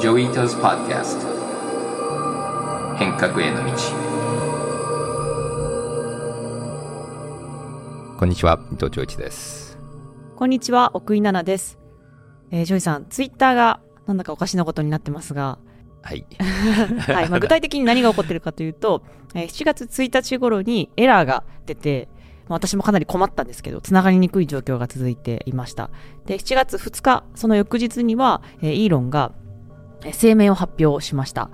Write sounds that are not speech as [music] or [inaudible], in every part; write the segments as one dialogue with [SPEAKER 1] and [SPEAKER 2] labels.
[SPEAKER 1] Joi Ito's Podcast 変革への道
[SPEAKER 2] こんにちは、伊藤穰一です。
[SPEAKER 3] こんにちは、奥井奈々です。えージョイさん、ツイッターがなんだかおかしなことになってますが、
[SPEAKER 2] はい。[laughs]
[SPEAKER 3] はいまあ、具体的に何が起こってるかというと、えー7月1日頃にエラーが出て、まあ私もかなり困ったんですけど、つながりにくい状況が続いていました。で、7月2日、その翌日には、えーイーロンが、えー声明を発表しました。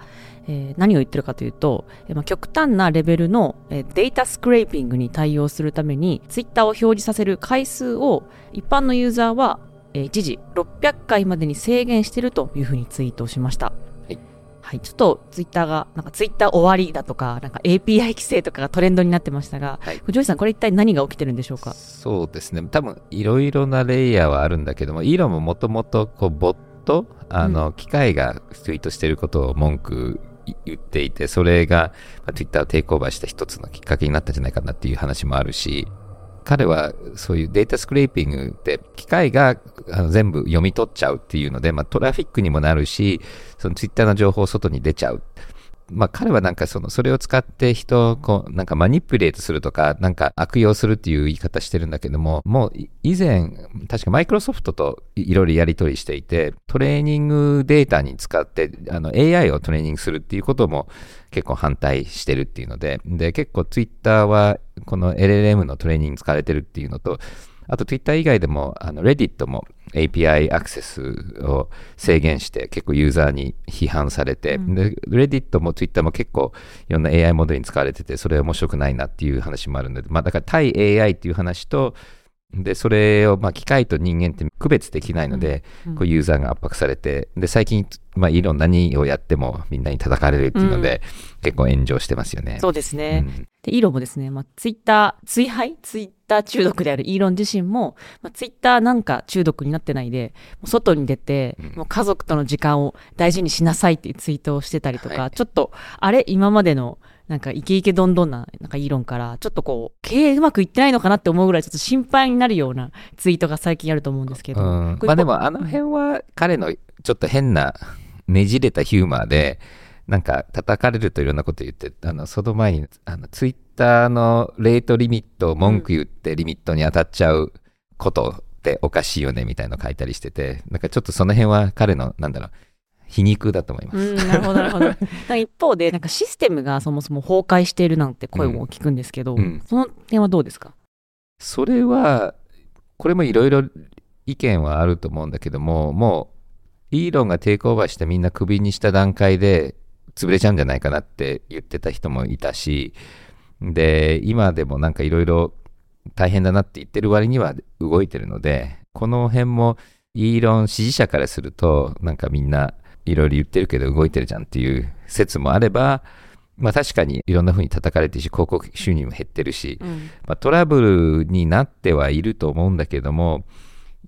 [SPEAKER 3] えー何を言ってるかというと、えーまあ、極端なレベルの、えーデータスクレーピングに対応するために、ツイッターを表示させる回数を一般のユーザーは、えー一時600回までに制限しているというふうにツイートしました。
[SPEAKER 2] い
[SPEAKER 3] はい、ちょっとツイッターが、なんかツイッター終わりだとか、なんか API 規制とかがトレンドになってましたが、
[SPEAKER 2] はい
[SPEAKER 3] ジョイさん、これ一体何が起きてるんでしょうか？
[SPEAKER 2] そうですね。多分、いろいろなレイヤーはあるんだけども、イーロンももともと、こう、ボット、あの、機械がツイートしてることを文句言っていて、それが、まあ、Twitter をテイクオーバーした一つのきっかけになったんじゃないかなっていう話もあるし、彼はそういうデータスクレーピングって機械があの全部読み取っちゃうっていうので、まあ、トラフィックにもなるし、そのツイッターの情報を外に出ちゃう。まあ彼はなんかその、それを使って人をこう、なんかマニプレートするとか、なんか悪用するっていう言い方してるんだけども、もう以前、確かマイクロソフトといいろいろやり取りしていて、トレーニングデータに使って、あの AI をトレーニングするっていうことも結構反対してるっていうので、で、結構ツイッターはこの LLM のトレーニング使われてるっていうのと、あと Twitter 以外でも、あの Reddit も API アクセスを制限して結構ユーザーに批判されて、で Reddit も Twitter も結構いろんな AI モデルに使われてて、それ面白くないなっていう話もあるので、まあだから対 AI っていう話と、で、それを、まあ、機械と人間って区別できないので、
[SPEAKER 3] うん。
[SPEAKER 2] こうユーザーが圧迫されて、で、最近、まあ、いろんな何をやってもみんなに叩かれるっていうので、結構炎上してますよね。
[SPEAKER 3] そうですね。
[SPEAKER 2] うん。
[SPEAKER 3] で、イーロンもですね、まあ、ツイッター、追廃ツイッター中毒であるイーロン自身も、まあ、ツイッターなんか中毒になってないで、もう外に出て、もう家族との時間を大事にしなさいっていうツイートをしてたりとか、
[SPEAKER 2] はい。
[SPEAKER 3] ちょっと、あれ？今までの、なんかイケイケどんどんな、なんかイーロンから、ちょっとこう、経営うまくいってないのかなって思うぐらい、ちょっと心配になるようなツイートが最近あると思うんですけど。
[SPEAKER 2] うんまあでもあの辺は彼のちょっと変なねじれたヒューマーでなんか叩かれるといろんなこと言ってあのその前にあのツイッターのレートリミットを文句言ってリミットに当たっちゃうことっておかしいよねみたいなの書いたりしててなんかちょっとその辺は彼のなんだろう皮肉だと思います。
[SPEAKER 3] うん、なるほど、なるほど。[laughs] 一方で、なんかシステムがそもそも崩壊しているなんて声も聞くんですけど、
[SPEAKER 2] うん
[SPEAKER 3] その点はどうですか？
[SPEAKER 2] それは、これもいろいろ意見はあると思うんだけども、もう、イーロンがテイクオーバーしてみんなクビにした段階で潰れちゃうんじゃないかなって言ってた人もいたし、で、今でもなんかいろいろ大変だなって言ってる割には動いてるので、この辺もイーロン支持者からすると、なんかみんないろいろ言ってるけど動いてるじゃんっていう説もあれば、まあ確かにいろんな風に叩かれてるし、広告収入も減ってるし、
[SPEAKER 3] うん。
[SPEAKER 2] まあ、トラブルになってはいると思うんだけども、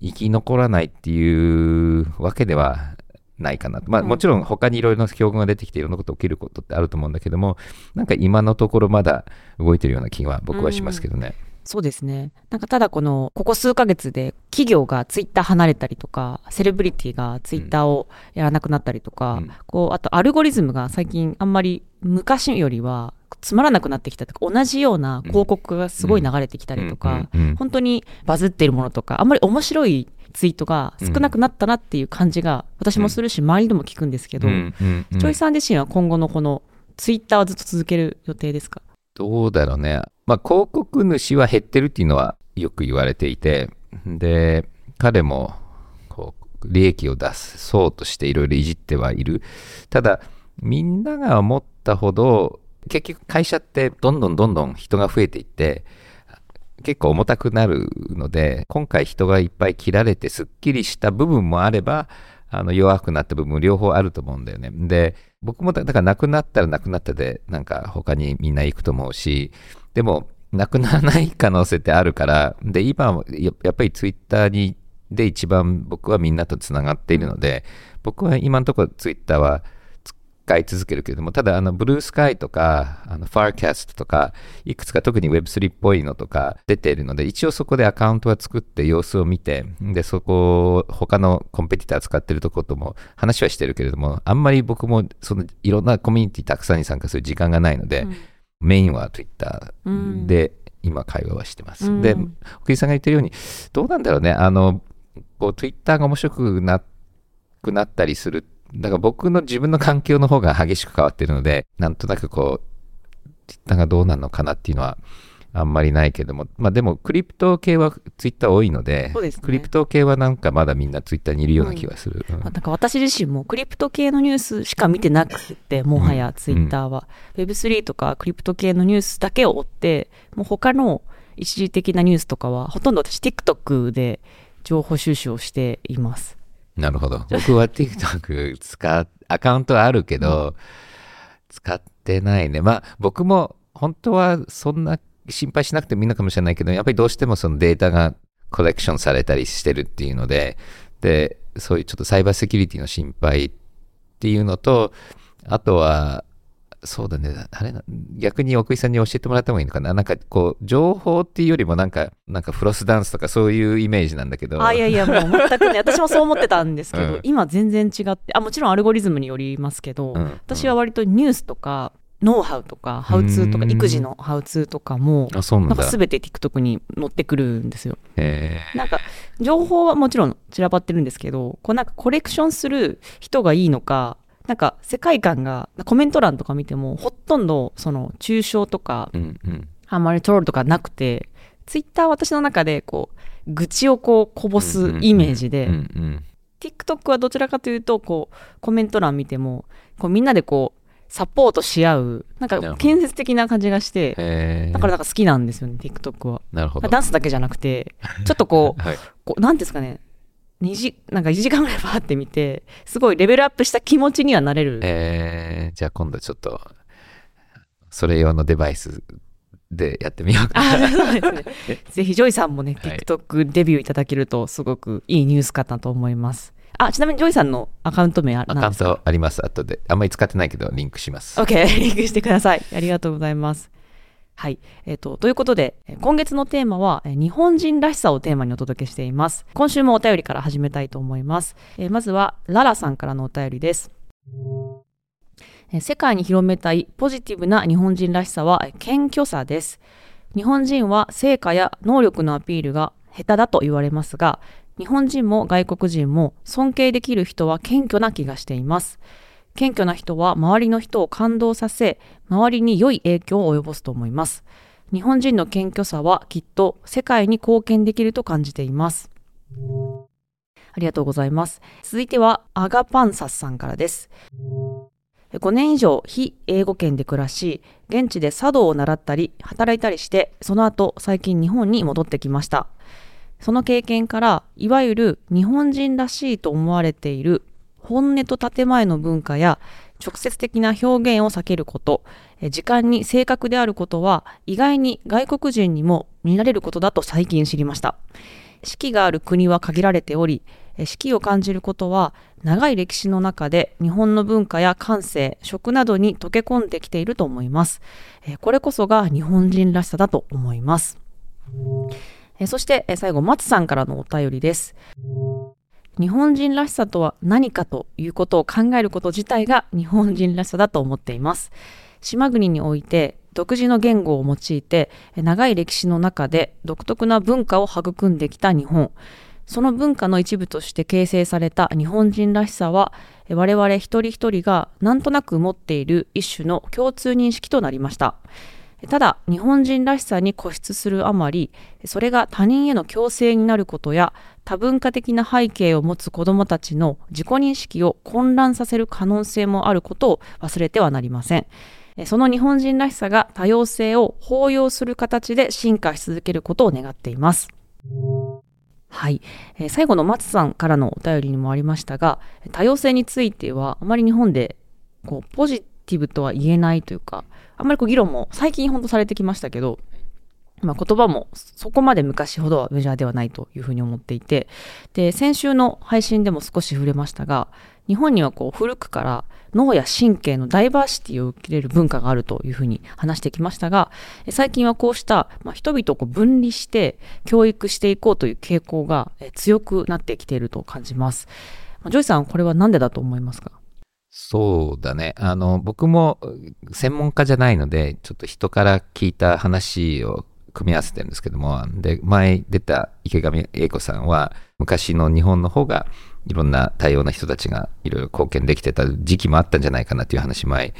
[SPEAKER 2] 生き残らないっていうわけではないかな。まあ、
[SPEAKER 3] うん
[SPEAKER 2] もちろん他にいろいろな境遇が出てきていろんなこと起きることってあると思うんだけども、なんか今のところまだ動いてるような気は僕はしますけどね。
[SPEAKER 3] そうですね。なんかただこの、ここ数ヶ月で企業がツイッター離れたりとか、セレブリティがツイッターをやらなくなったりとか、
[SPEAKER 2] うん
[SPEAKER 3] こう、あとアルゴリズムが最近あんまり昔よりはつまらなくなってきたとか、同じような広告がすごい流れてきたりとか、
[SPEAKER 2] うんうんうん
[SPEAKER 3] 本当にバズっているものとか、あんまり面白いツイートが少なくなったなっていう感じが私もするし、周りでも聞くんですけど、
[SPEAKER 2] うんうんうん
[SPEAKER 3] チョイさん自身は今後のこのツイッターはずっと続ける予定ですか？
[SPEAKER 2] どうだろうね。まあ、広告主は減ってるっていうのはよく言われていて、で、彼も、こう、利益を出そうとしていろいろいじってはいる。ただ、みんなが思ったほど、結局会社ってどんどんどんどん人が増えていって、結構重たくなるので、今回人がいっぱい切られてすっきりした部分もあれば、あの弱くなった部分も両方あると思うんだよね。で、僕もだからなくなったらなくなったで、なんか他にみんな行くと思うし、でも、なくならない可能性ってあるから、で、今はやっぱりツイッターに、で一番僕はみんなとつながっているので、僕は今のところツイッターは使い続けるけれども、ただ、あの、ブルースカイとか、あの、ファーキャストとか、いくつか特に Web3 っぽいのとか出ているので、一応そこでアカウントは作って様子を見て、で、そこを、他のコンペティター使ってるとことも話はしてるけれども、あんまり僕も、その、いろんなコミュニティたくさんに参加する時間がないので、メインは Twitter で、今会話はしてます。
[SPEAKER 3] うん
[SPEAKER 2] で、奥井さんが言ってるように、どうなんだろうね、あの、こう、Twitter が面白くなくなったりする。だから僕の自分の環境の方が激しく変わってるので、なんとなくこう、Twitter がどうなるのかなっていうのは、あんまりないけども、まあでも、クリプト系はツイッター多いので、
[SPEAKER 3] そうですね
[SPEAKER 2] クリプト系はなんかまだみんなツイッターにいるような気がする。
[SPEAKER 3] なんか私自身もクリプト系のニュースしか見てなくて、もはやツイッターは、Web3 とかクリプト系のニュースだけを追って、もう他の一時的なニュースとかは、ほとんど私 TikTok で情報収集をしています。
[SPEAKER 2] なるほど。僕は TikTok 使っ、アカウントはあるけど、使ってないね。まあ僕も本当はそんな心配しなくてもいいのかもしれないけど、やっぱりどうしてもそのデータがコレクションされたりしてるっていうので、で、そういうちょっとサイバーセキュリティの心配っていうのと、あとは、そうだね、あれな、逆に奥井さんに教えてもらった方がいいのかな。なんかこう、情報っていうよりもなんか、なんかフロスダンスとかそういうイメージなんだけど。
[SPEAKER 3] あ、いやいや、もう全くね、[laughs] 私もそう思ってたんですけど、
[SPEAKER 2] うん。
[SPEAKER 3] 今全然違って、あ、もちろんアルゴリズムによりますけど、
[SPEAKER 2] うん。
[SPEAKER 3] 私は割とニュースとか、ノウハウとか、ハウツーとか、
[SPEAKER 2] うん
[SPEAKER 3] 育児のハウツーとかも、
[SPEAKER 2] な
[SPEAKER 3] んんか全て TikTok に載ってくるんですよ。
[SPEAKER 2] え
[SPEAKER 3] なんか、情報はもちろん散らばってるんですけど、こうなんかコレクションする人がいいのか、なんか世界観が、コメント欄とか見ても、ほとんどその抽象とか
[SPEAKER 2] ー、うんうん。
[SPEAKER 3] あんまりトロールとかなくて、ツイッターは私の中でこう、愚痴をこうこぼすイメージで。TikTok はどちらかというと、こう、コメント欄見ても、こうみんなでこう、サポートし合う、なんか建設的な感じがして、
[SPEAKER 2] えー、
[SPEAKER 3] だからなんか好きなんですよね、TikTok は。
[SPEAKER 2] なるほど。
[SPEAKER 3] ダンスだけじゃなくて、ちょっとこう、[laughs]
[SPEAKER 2] はい。
[SPEAKER 3] こう、なんですかね、2時、なんか1時間ぐらいバーって見て、すごいレベルアップした気持ちにはなれる。
[SPEAKER 2] えー、じゃあ今度ちょっと、それ用のデバイスでやってみようか
[SPEAKER 3] あ
[SPEAKER 2] な。
[SPEAKER 3] そうですね。[laughs] ぜひ、ジョイさんもね、
[SPEAKER 2] はい
[SPEAKER 3] TikTok デビューいただけると、すごくいいニュースかなと思います。あ、ちなみにジョイさんのアカウント名あ
[SPEAKER 2] アカウントあります、後で。あんまり使ってないけど、リンクします。
[SPEAKER 3] OK、[laughs] リンクしてください。ありがとうございます。はい。えっ、と、ということで、えー今月のテーマは、えー日本人らしさをテーマにお届けしています。今週もお便りから始めたいと思います。えーまずは、ララさんからのお便りです。えー世界に広めたいポジティブな日本人らしさは、えー謙虚さです。日本人は成果や能力のアピールが下手だと言われますが、日本人も外国人も尊敬できる人は謙虚な気がしています。謙虚な人は周りの人を感動させ、周りに良い影響を及ぼすと思います。日本人の謙虚さはきっと世界に貢献できると感じています。ありがとうございます。続いては、アガパンサスさんからです。5年以上非英語圏で暮らし、現地で茶道を習ったり、働いたりして、その後最近日本に戻ってきました。その経験から、いわゆる日本人らしいと思われている本音と建前の文化や直接的な表現を避けること、時間に正確であることは意外に外国人にも見られることだと最近知りました。四季がある国は限られており、四季を感じることは長い歴史の中で日本の文化や感性、食などに溶け込んできていると思います。これこそが日本人らしさだと思います。えそしてえ最後、松さんからのお便りです。日本人らしさとは何かということを考えること自体が日本人らしさだと思っています。島国において独自の言語を用いて長い歴史の中で独特な文化を育んできた日本。その文化の一部として形成された日本人らしさは我々一人一人がなんとなく持っている一種の共通認識となりました。ただ、日本人らしさに固執するあまり、それが他人への強制になることや、多文化的な背景を持つ子どもたちの自己認識を混乱させる可能性もあることを忘れてはなりません。その日本人らしさが多様性を包容する形で進化し続けることを願っています。はい、え最後の松さんからのお便りにもありましたが、多様性についてはあまり日本でこうポジティブとは言えないというか、あんまりこう議論も最近本当されてきましたけど、まあ、言葉もそこまで昔ほどはメジャーではないというふうに思っていて、で、先週の配信でも少し触れましたが、日本にはこう古くから脳や神経のダイバーシティを受け入れる文化があるというふうに話してきましたが、最近はこうした、まあ、人々をこう分離して教育していこうという傾向が強くなってきていると感じます。ジョイさん、これは何でだと思いますか？
[SPEAKER 2] そうだね。あの、僕も専門家じゃないので、ちょっと人から聞いた話を組み合わせてるんですけども、で、前出た池上英子さんは、昔の日本の方が、いろんな多様な人たちがいろいろ貢献できてた時期もあったんじゃないかなっていう話前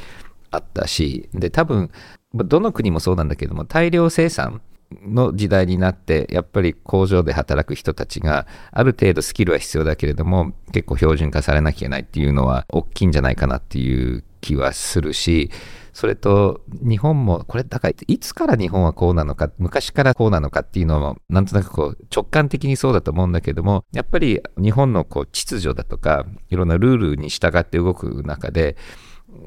[SPEAKER 2] あったし、で、多分、どの国もそうなんだけども、大量生産の時代になって、やっぱり工場で働く人たちが、ある程度スキルは必要だけれども、結構標準化されなきゃいけないっていうのは、大きいんじゃないかなっていう気はするし、それと、日本も、これ、だから、いつから日本はこうなのか、昔からこうなのかっていうのも、なんとなくこう、直感的にそうだと思うんだけども、やっぱり日本のこう、秩序だとか、いろんなルールに従って動く中で、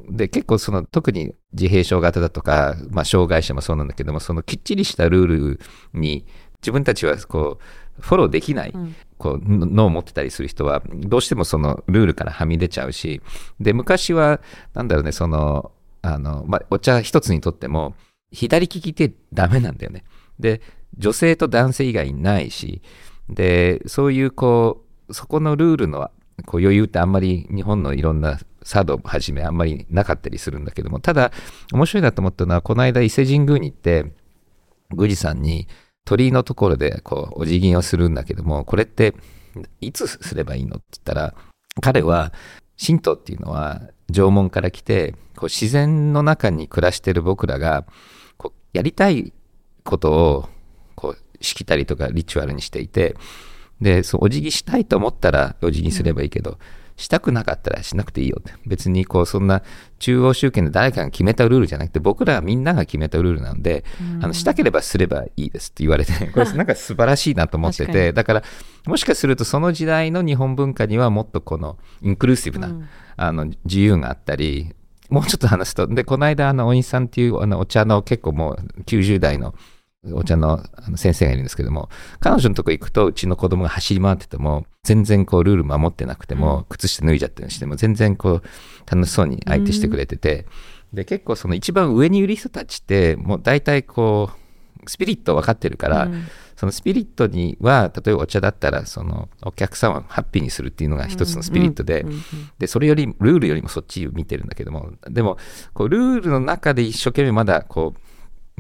[SPEAKER 2] で、結構その、特に自閉症型だとか、まあ、障害者もそうなんだけども、そのきっちりしたルールに、自分たちはこう、フォローできない、こう、脳を持ってたりする人は、どうしてもそのルールからはみ出ちゃうし、で、昔は、なんだろうね、その、あの、まあ、お茶一つにとっても、左利きってダメなんだよね。で、女性と男性以外ないし、で、そういうこう、そこのルールのこう余裕ってあんまり日本のいろんな茶道はじめあんまりなかったりするんだけども、ただ面白いなと思ったのは、この間伊勢神宮に行って、宮司さんに鳥居のところでこうお辞儀をするんだけども、これっていつすればいいのって言ったら、彼は神道っていうのは縄文から来て、こう自然の中に暮らしてる僕らが、こうやりたいことをこうしきたりとかリチュアルにしていて、で、そうお辞儀したいと思ったらお辞儀すればいいけど、したくなかったらしなくていいよって。別にこう、そんな中央集権で誰かが決めたルールじゃなくて、僕らみんなが決めたルールなんで、あの、したければすればいいですって言われて、[laughs] これなんか素晴らしいなと思ってて、だから、もしかするとその時代の日本文化にはもっとこのインクルーシブな、うん、あの、自由があったり、もうちょっと話すと、で、この間、あの、お兄さんっていうあのお茶の結構もう90代のお茶の先生がいるんですけども、彼女のとこ行くと、うちの子供が走り回ってても、全然こう、ルール守ってなくても、靴下脱いじゃったりしても、全然こう、楽しそうに相手してくれてて、で、結構その一番上にいる人たちって、もう大体こう、スピリット分かってるから、そのスピリットには、例えばお茶だったら、そのお客さんをハッピーにするっていうのが一つのスピリットで、で、それより、ルールよりもそっちを見てるんだけども、でも、こう、ルールの中で一生懸命まだこう、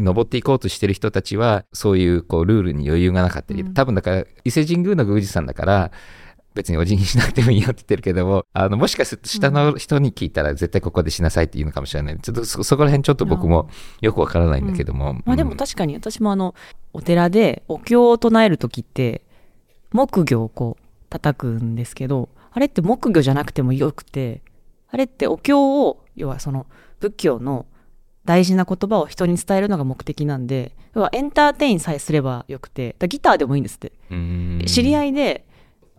[SPEAKER 2] 登っていこうとしてる人たちは、そういうこうルールに余裕がなかったり、多分だから、伊勢神宮の宮司さんだから、別にお辞儀しなくてもいいよって言ってるけども、あの、もしかすると下の人に聞いたら絶対ここでしなさいって言うのかもしれない。ちょっとそこら辺ちょっと僕もよくわからないんだけども。うん、
[SPEAKER 3] まあでも確かに私もあの、お寺でお経を唱えるときって、木魚をこう叩くんですけど、あれって木魚じゃなくてもよくて、あれってお経を、要はその仏教の大事な言葉を人に伝えるのが目的なんで、エンターテインさえすればよくて、ギターでもいいんですって。知り合いで、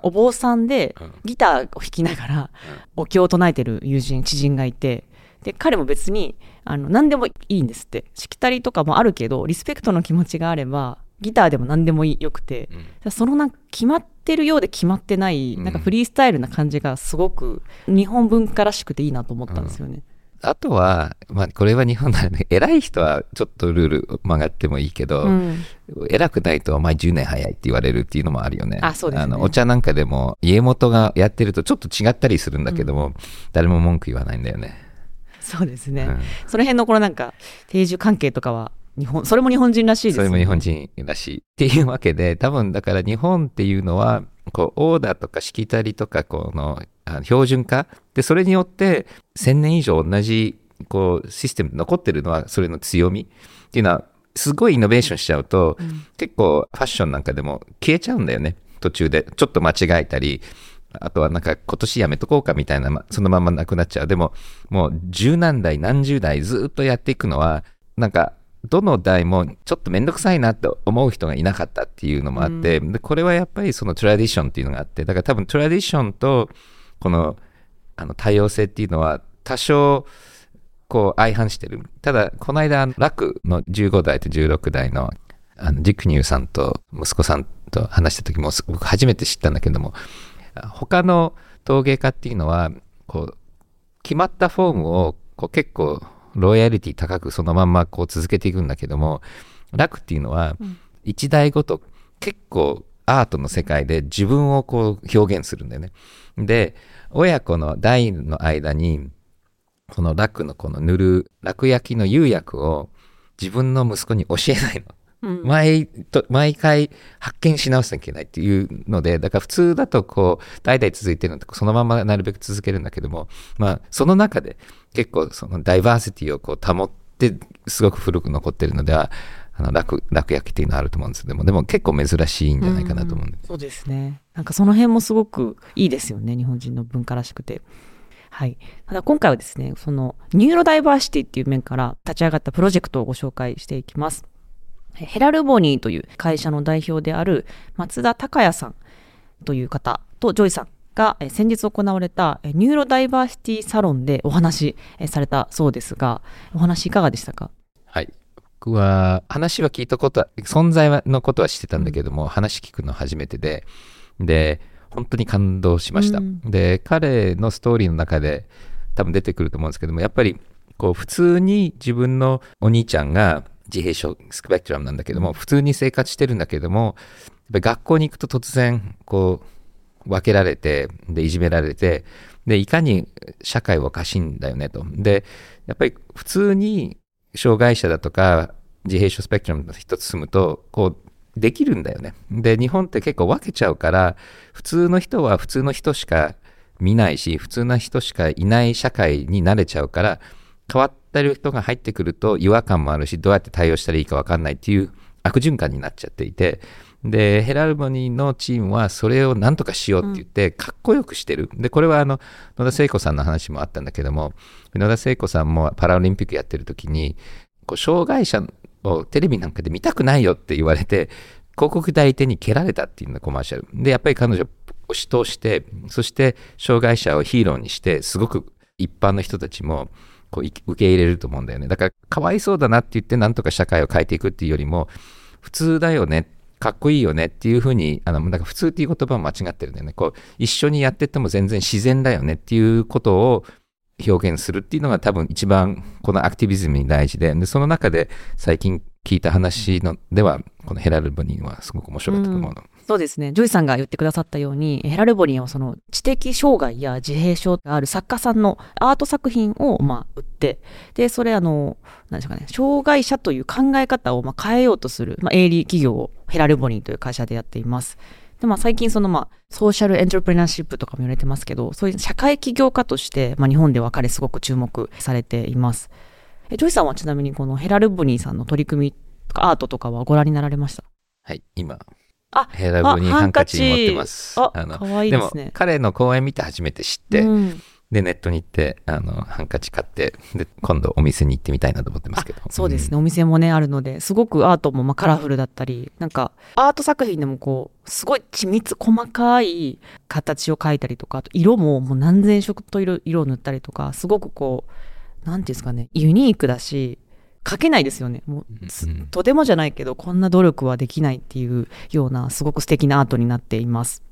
[SPEAKER 3] お坊さんでギターを弾きながら、お経を唱えてる友人、知人がいて、で、彼も別に、あの、何でもいいんですって。しきたりとかもあるけど、リスペクトの気持ちがあれば、ギターでも何でもいいよくて、うん、そのなんか決まってるようで決まってない、なんかフリースタイルな感じがすごく日本文化らしくていいなと思ったんですよね。
[SPEAKER 2] あとは、まあ、これは日本ならね、[laughs] 偉い人はちょっとルール曲がってもいいけど、うん、偉くないとお前10年早いって言われるっていうのもあるよね。
[SPEAKER 3] あ、そうです、ね、あ
[SPEAKER 2] の、お茶なんかでも家元がやってるとちょっと違ったりするんだけども、うん、誰も文句言わないんだよね。
[SPEAKER 3] そうですね。うん、その辺のこのなんか、定住関係とかは、日本、それも日本人らしいですね。
[SPEAKER 2] それも日本人らしい。っていうわけで、多分だから日本っていうのは、こう、オーダーとかしきたりとか、この、標準化？で、それによって1000年以上同じこうシステム残ってるのはそれの強みっていうのはすごいイノベーションしちゃうと、うん、結構ファッションなんかでも消えちゃうんだよね途中で。ちょっと間違えたりあとはなんか今年やめとこうかみたいな、そのままなくなっちゃう。でももう十何代何十代ずっとやっていくのはなんかどの代もちょっとめんどくさいなって思う人がいなかったっていうのもあって、うん、でこれはやっぱりそのトラディションっていうのがあってだから多分トラディションとこのあの多様性っていうのは多少こう相反してる。ただ、この間、楽の15代と16代のあのジクニューさんと息子さんと話した時も僕初めて知ったんだけども他の陶芸家っていうのはこう決まったフォームをこう結構ロイヤリティ高くそのまんまこう続けていくんだけども楽っていうのは一台ごと結構アートの世界で自分をこう表現するんだよね。で親子の代の間にこの楽のこの塗る楽焼きの釉薬を自分の息子に教えないの。
[SPEAKER 3] うん
[SPEAKER 2] 毎と毎回発見し直さなきゃいけないっていうのでだから普通だとこう代々続いてるのってそのままなるべく続けるんだけどもまあその中で結構そのダイバーシティをこう保ってすごく古く残ってるのではあの楽楽焼きっていうのはあると思うんですけどもでも結構珍しいんじゃないかなと思うんで、
[SPEAKER 3] そうですね。なんかその辺もすごくいいですよね。日本人の文化らしくて。はい。ただ今回はですね、そのニューロダイバーシティっていう面から立ち上がったプロジェクトをご紹介していきます。えヘラルボニーという会社の代表である松田崇弥さんという方とジョイさんがえ先日行われたえニューロダイバーシティサロンでお話えされたそうですが、お話いかがでしたか？
[SPEAKER 2] はい。僕は話は聞いたことは存在はのことは知ってたんだけども、話聞くの初めてでで本当に感動しました、
[SPEAKER 3] うん。
[SPEAKER 2] で彼のストーリーの中で多分出てくると思うんですけどもやっぱりこう普通に自分のお兄ちゃんが自閉症スペクトラムなんだけども普通に生活してるんだけども学校に行くと突然こう分けられてでいじめられてでいかに社会はおかしいんだよねと。でやっぱり普通に障害者だとか自閉症スペクトラムの人と住むとこうできるんだよね。で日本って結構分けちゃうから普通の人は普通の人しか見ないし普通の人しかいない社会に慣れちゃうから変わってる人が入ってくると違和感もあるしどうやって対応したらいいか分かんないっていう悪循環になっちゃっていてでヘラルボニーのチームはそれを何とかしようって言ってかっこよくしてる、でこれはあの野田聖子さんの話もあったんだけども野田聖子さんもパラリンピックやってる時にこう障害者をテレビなんかで見たくないよって言われて広告代理店に蹴られたっていうのコマーシャル。でやっぱり彼女を押し通してそして障害者をヒーローにしてすごく一般の人たちもこう受け入れると思うんだよね。だからかわいそうだなって言ってなんとか社会を変えていくっていうよりも普通だよねかっこいいよねっていうふうにあのだか普通っていう言葉は間違ってるんだよね。こう一緒にやってっても全然自然だよねっていうことを表現するっていうのが多分一番このアクティビズムに大事ででその中で最近聞いた話のではこのヘラルボニーはすごく面白かったと思うの、
[SPEAKER 3] そうですね。ジョイさんが言ってくださったように、ヘラルボニーはその知的障害や自閉症がある作家さんのアート作品をまあ売って、で、それあの、何ですかね、障害者という考え方をまあ変えようとする、まあ、営利企業をヘラルボニーという会社でやっています。で、まあ最近そのまあ social entrepreneurship とかも言われてますけど、そういう社会起業家として、まあ日本では彼すごく注目されています。えジョイさんはちなみにこのヘラルボニーさんの取り組みとかアートとかはご覧になられました？
[SPEAKER 2] はい今
[SPEAKER 3] あ
[SPEAKER 2] ヘラルボニーハンカチ持ってます。
[SPEAKER 3] あ、
[SPEAKER 2] の
[SPEAKER 3] かわいい
[SPEAKER 2] でも
[SPEAKER 3] ですね。
[SPEAKER 2] 彼の講演見て初めて知って、
[SPEAKER 3] うん。
[SPEAKER 2] でネットに行ってあのハンカチ買ってで今度お店に行ってみたいなと思ってますけど。
[SPEAKER 3] そうですね、お店もねあるのですごくアートもまあカラフルだったりなんかアート作品でもこうすごい緻密細かい形を描いたりとかあと色ももう何千色と色色を塗ったりとかすごくこうなんていうんですかねユニークだし描けないですよねもうとてもじゃないけどこんな努力はできないっていうようなすごく素敵なアートになっています。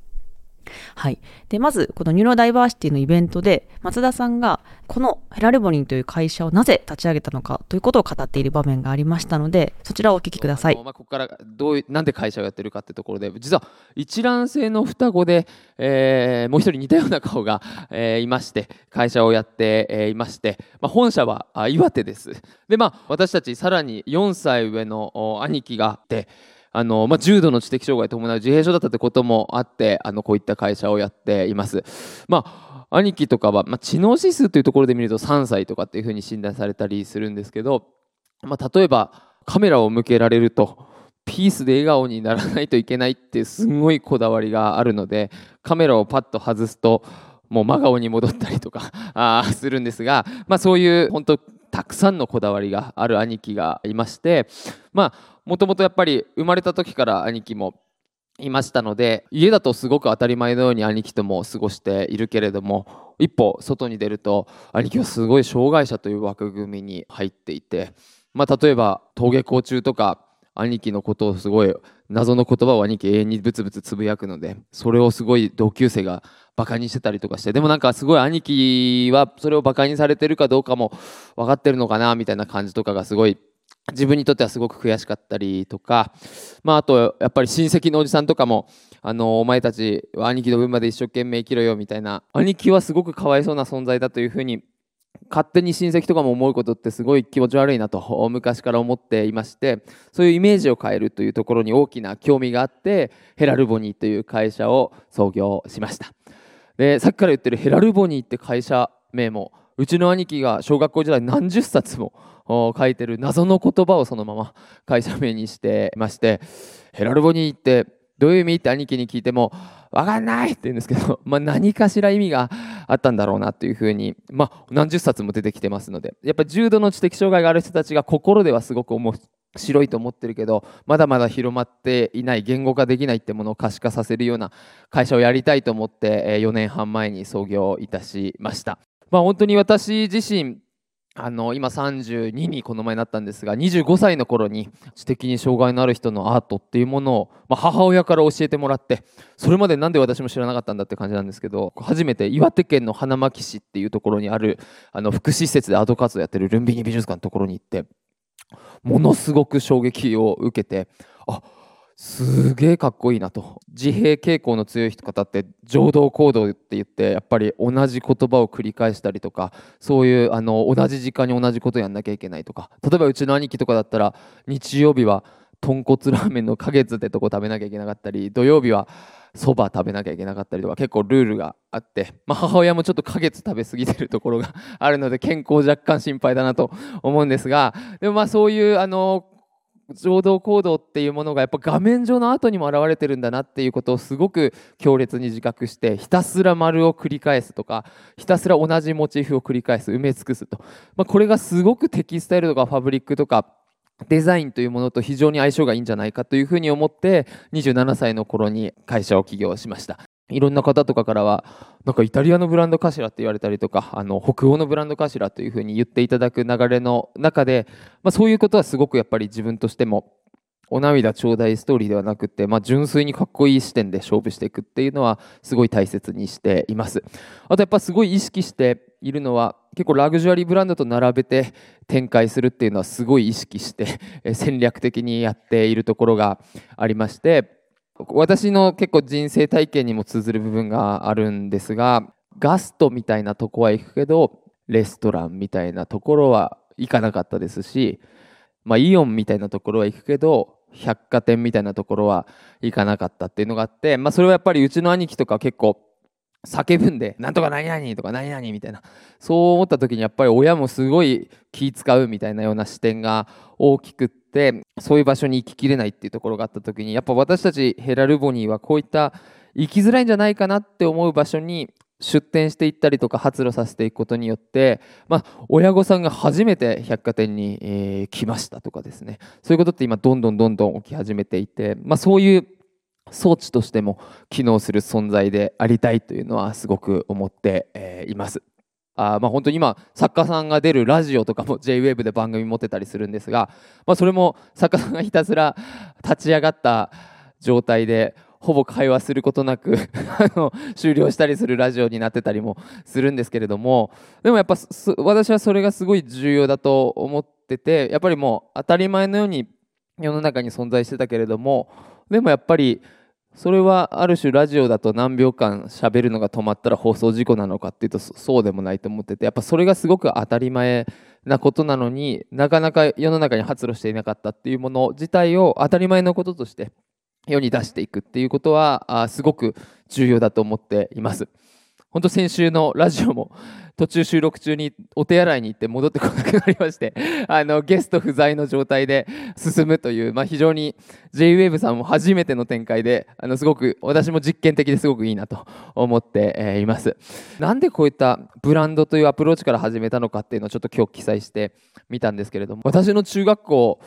[SPEAKER 3] はい。で、まず、このニューロダイバーシティのイベントで、松田さんが、このヘラルボニーという会社をなぜ立ち上げたのかということを語っている場面がありましたので、そちらをお聞きください。
[SPEAKER 1] まあ、ここからどうなんで会社をやってるかってところで実は一卵性の双子で、えーもう一人似たような顔が、えーいまして会社をやって、えーいまして、まあ、本社は岩手ですでまあ私たちさらに4歳上の兄貴があってあの、まあ、重度の知的障害を伴う自閉症だったってこともあってあのこういった会社をやっています。まあ兄貴とかは、まあ、知能指数というところで見ると3歳とかっていうふうに診断されたりするんですけど、まあ、例えばカメラを向けられるとピースで笑顔にならないといけないってすごいこだわりがあるのでカメラをパッと外すともう真顔に戻ったりとか [laughs] あするんですが、まあ、そういう本当たくさんのこだわりがある兄貴がいましてまあもともとやっぱり生まれた時から兄貴もいましたので家だとすごく当たり前のように兄貴とも過ごしているけれども一歩外に出ると兄貴はすごい障害者という枠組みに入っていて、まあ、例えば登下校中とか兄貴のことをすごい謎の言葉を兄貴永遠にブツブツつぶやくのでそれをすごい同級生がバカにしてたりとかしてでもなんかすごい兄貴はそれをバカにされてるかどうかも分かってるのかなみたいな感じとかがすごい自分にとってはすごく悔しかったりとか、まあ、あとやっぱり親戚のおじさんとかもあのお前たちは兄貴の分まで一生懸命生きろよみたいな兄貴はすごくかわいそうな存在だというふうに勝手に親戚とかも思うことってすごい気持ち悪いなと昔から思っていましてそういうイメージを変えるというところに大きな興味があってヘラルボニーという会社を創業しました。でさっきから言ってるヘラルボニーって会社名もうちの兄貴が小学校時代何十冊も書いてる謎の言葉をそのまま会社名にしてましてヘラルボニーってどういう意味って兄貴に聞いても分かんないって言うんですけど、[laughs] まあ、何かしら意味があったんだろうなというふうに、まあ、何十冊も出てきてますのでやっぱ重度の知的障害がある人たちが心ではすごく面白いと思ってるけどまだまだ広まっていない言語化できないってものを可視化させるような会社をやりたいと思って4年半前に創業いたしました。まあ、本当に私自身あの今32にこの前なったんですが25歳の頃に知的に障害のある人のアートっていうものを、まあ、母親から教えてもらってそれまでなんで私も知らなかったんだって感じなんですけど初めて岩手県の花巻市っていうところにあるあの福祉施設でアート活動やってるルンビニ美術館のところに行ってものすごく衝撃を受けてあすげえかっこいいなと。自閉傾向の強い人方って情動行動って言ってやっぱり同じ言葉を繰り返したりとかそういうあの同じ時間に同じことやんなきゃいけないとか。例えばうちの兄貴とかだったら日曜日は豚骨ラーメンの花月ってとこ食べなきゃいけなかったり土曜日はそば食べなきゃいけなかったりとか結構ルールがあって、まあ、母親もちょっと花月食べ過ぎてるところがあるので健康若干心配だなと思うんですがでもまあそういうあの情動行動っていうものがやっぱ画面上の後にも現れてるんだなっていうことをすごく強烈に自覚してひたすら丸を繰り返すとかひたすら同じモチーフを繰り返す埋め尽くすと、まあ、これがすごくテキスタイルとかファブリックとかデザインというものと非常に相性がいいんじゃないかというふうに思って27歳の頃に会社を起業しました。いろんな方とかからはなんかイタリアのブランドかしらって言われたりとかあの北欧のブランドかしらというふうに言っていただく流れの中で、まあ、そういうことはすごくやっぱり自分としてもお涙頂戴ストーリーではなくて、まあ、純粋にかっこいい視点で勝負していくっていうのはすごい大切にしています。あとやっぱすごい意識しているのは結構ラグジュアリーブランドと並べて展開するっていうのはすごい意識して戦略的にやっているところがありまして私の結構人生体験にも通ずる部分があるんですがガストみたいなとこは行くけどレストランみたいなところは行かなかったですし、まあ、イオンみたいなところは行くけど百貨店みたいなところは行かなかったっていうのがあって、まあ、それはやっぱりうちの兄貴とか結構叫ぶんで、なんとか何々とか何々みたいな、そう思った時にやっぱり親もすごい気使うみたいなような視点が大きくって、そういう場所に行ききれないっていうところがあった時に、やっぱ私たちヘラルボニーはこういった行きづらいんじゃないかなって思う場所に出店していったりとか発露させていくことによって、まあ、親御さんが初めて百貨店に、えー、来ましたとかですねそういうことって今どんどんどんどん起き始めていて、まあ、そういう装置としても機能する存在でありたいというのはすごく思ってえいます。あまあ本当に今作家さんが出るラジオとかも JWAVE で番組持ってたりするんですが、まあ、それも作家さんがひたすら [laughs] 立ち上がった状態でほぼ会話することなくあの終了したりするラジオになってたりもするんですけれどもでもやっぱ私はそれがすごい重要だと思っててやっぱりもう当たり前のように世の中に存在してたけれどもでもやっぱりそれはある種ラジオだと何秒間喋るのが止まったら放送事故なのかっていうとそうでもないと思っててやっぱそれがすごく当たり前なことなのになかなか世の中に発露していなかったっていうもの自体を当たり前のこととして世に出していくっていうことはすごく重要だと思っています。本当先週のラジオも [laughs] 途中収録中にお手洗いに行って戻ってこなくなりまして [laughs] あのゲスト不在の状態で進むという、まあ、非常に JWAVE さんも初めての展開であのすごく私も実験的ですごくいいなと思っています。なんでこういったブランドというアプローチから始めたのかっていうのをちょっと今日記載してみたんですけれども私の中学校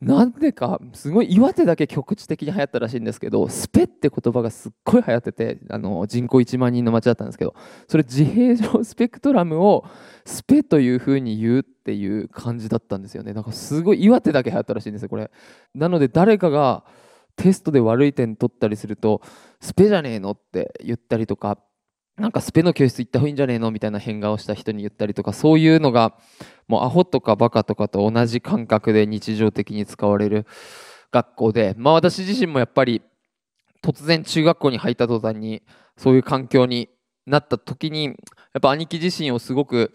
[SPEAKER 1] なんでかすごい岩手だけ局地的に流行ったらしいんですけどスペって言葉がすっごい流行っててあの人口1万人の町だったんですけどそれ自閉症スペクトラムをスペというふうに言うっていう感じだったんですよね。なんかすごい岩手だけ流行ったらしいんですよこれ。なので誰かがテストで悪い点取ったりするとスペじゃねえのって言ったりとかなんかスペの教室行った方がいいんじゃねえのみたいな変顔した人に言ったりとかそういうのがもうアホとかバカとかと同じ感覚で日常的に使われる学校でまあ私自身もやっぱり突然中学校に入った途端にそういう環境になった時にやっぱ兄貴自身をすごく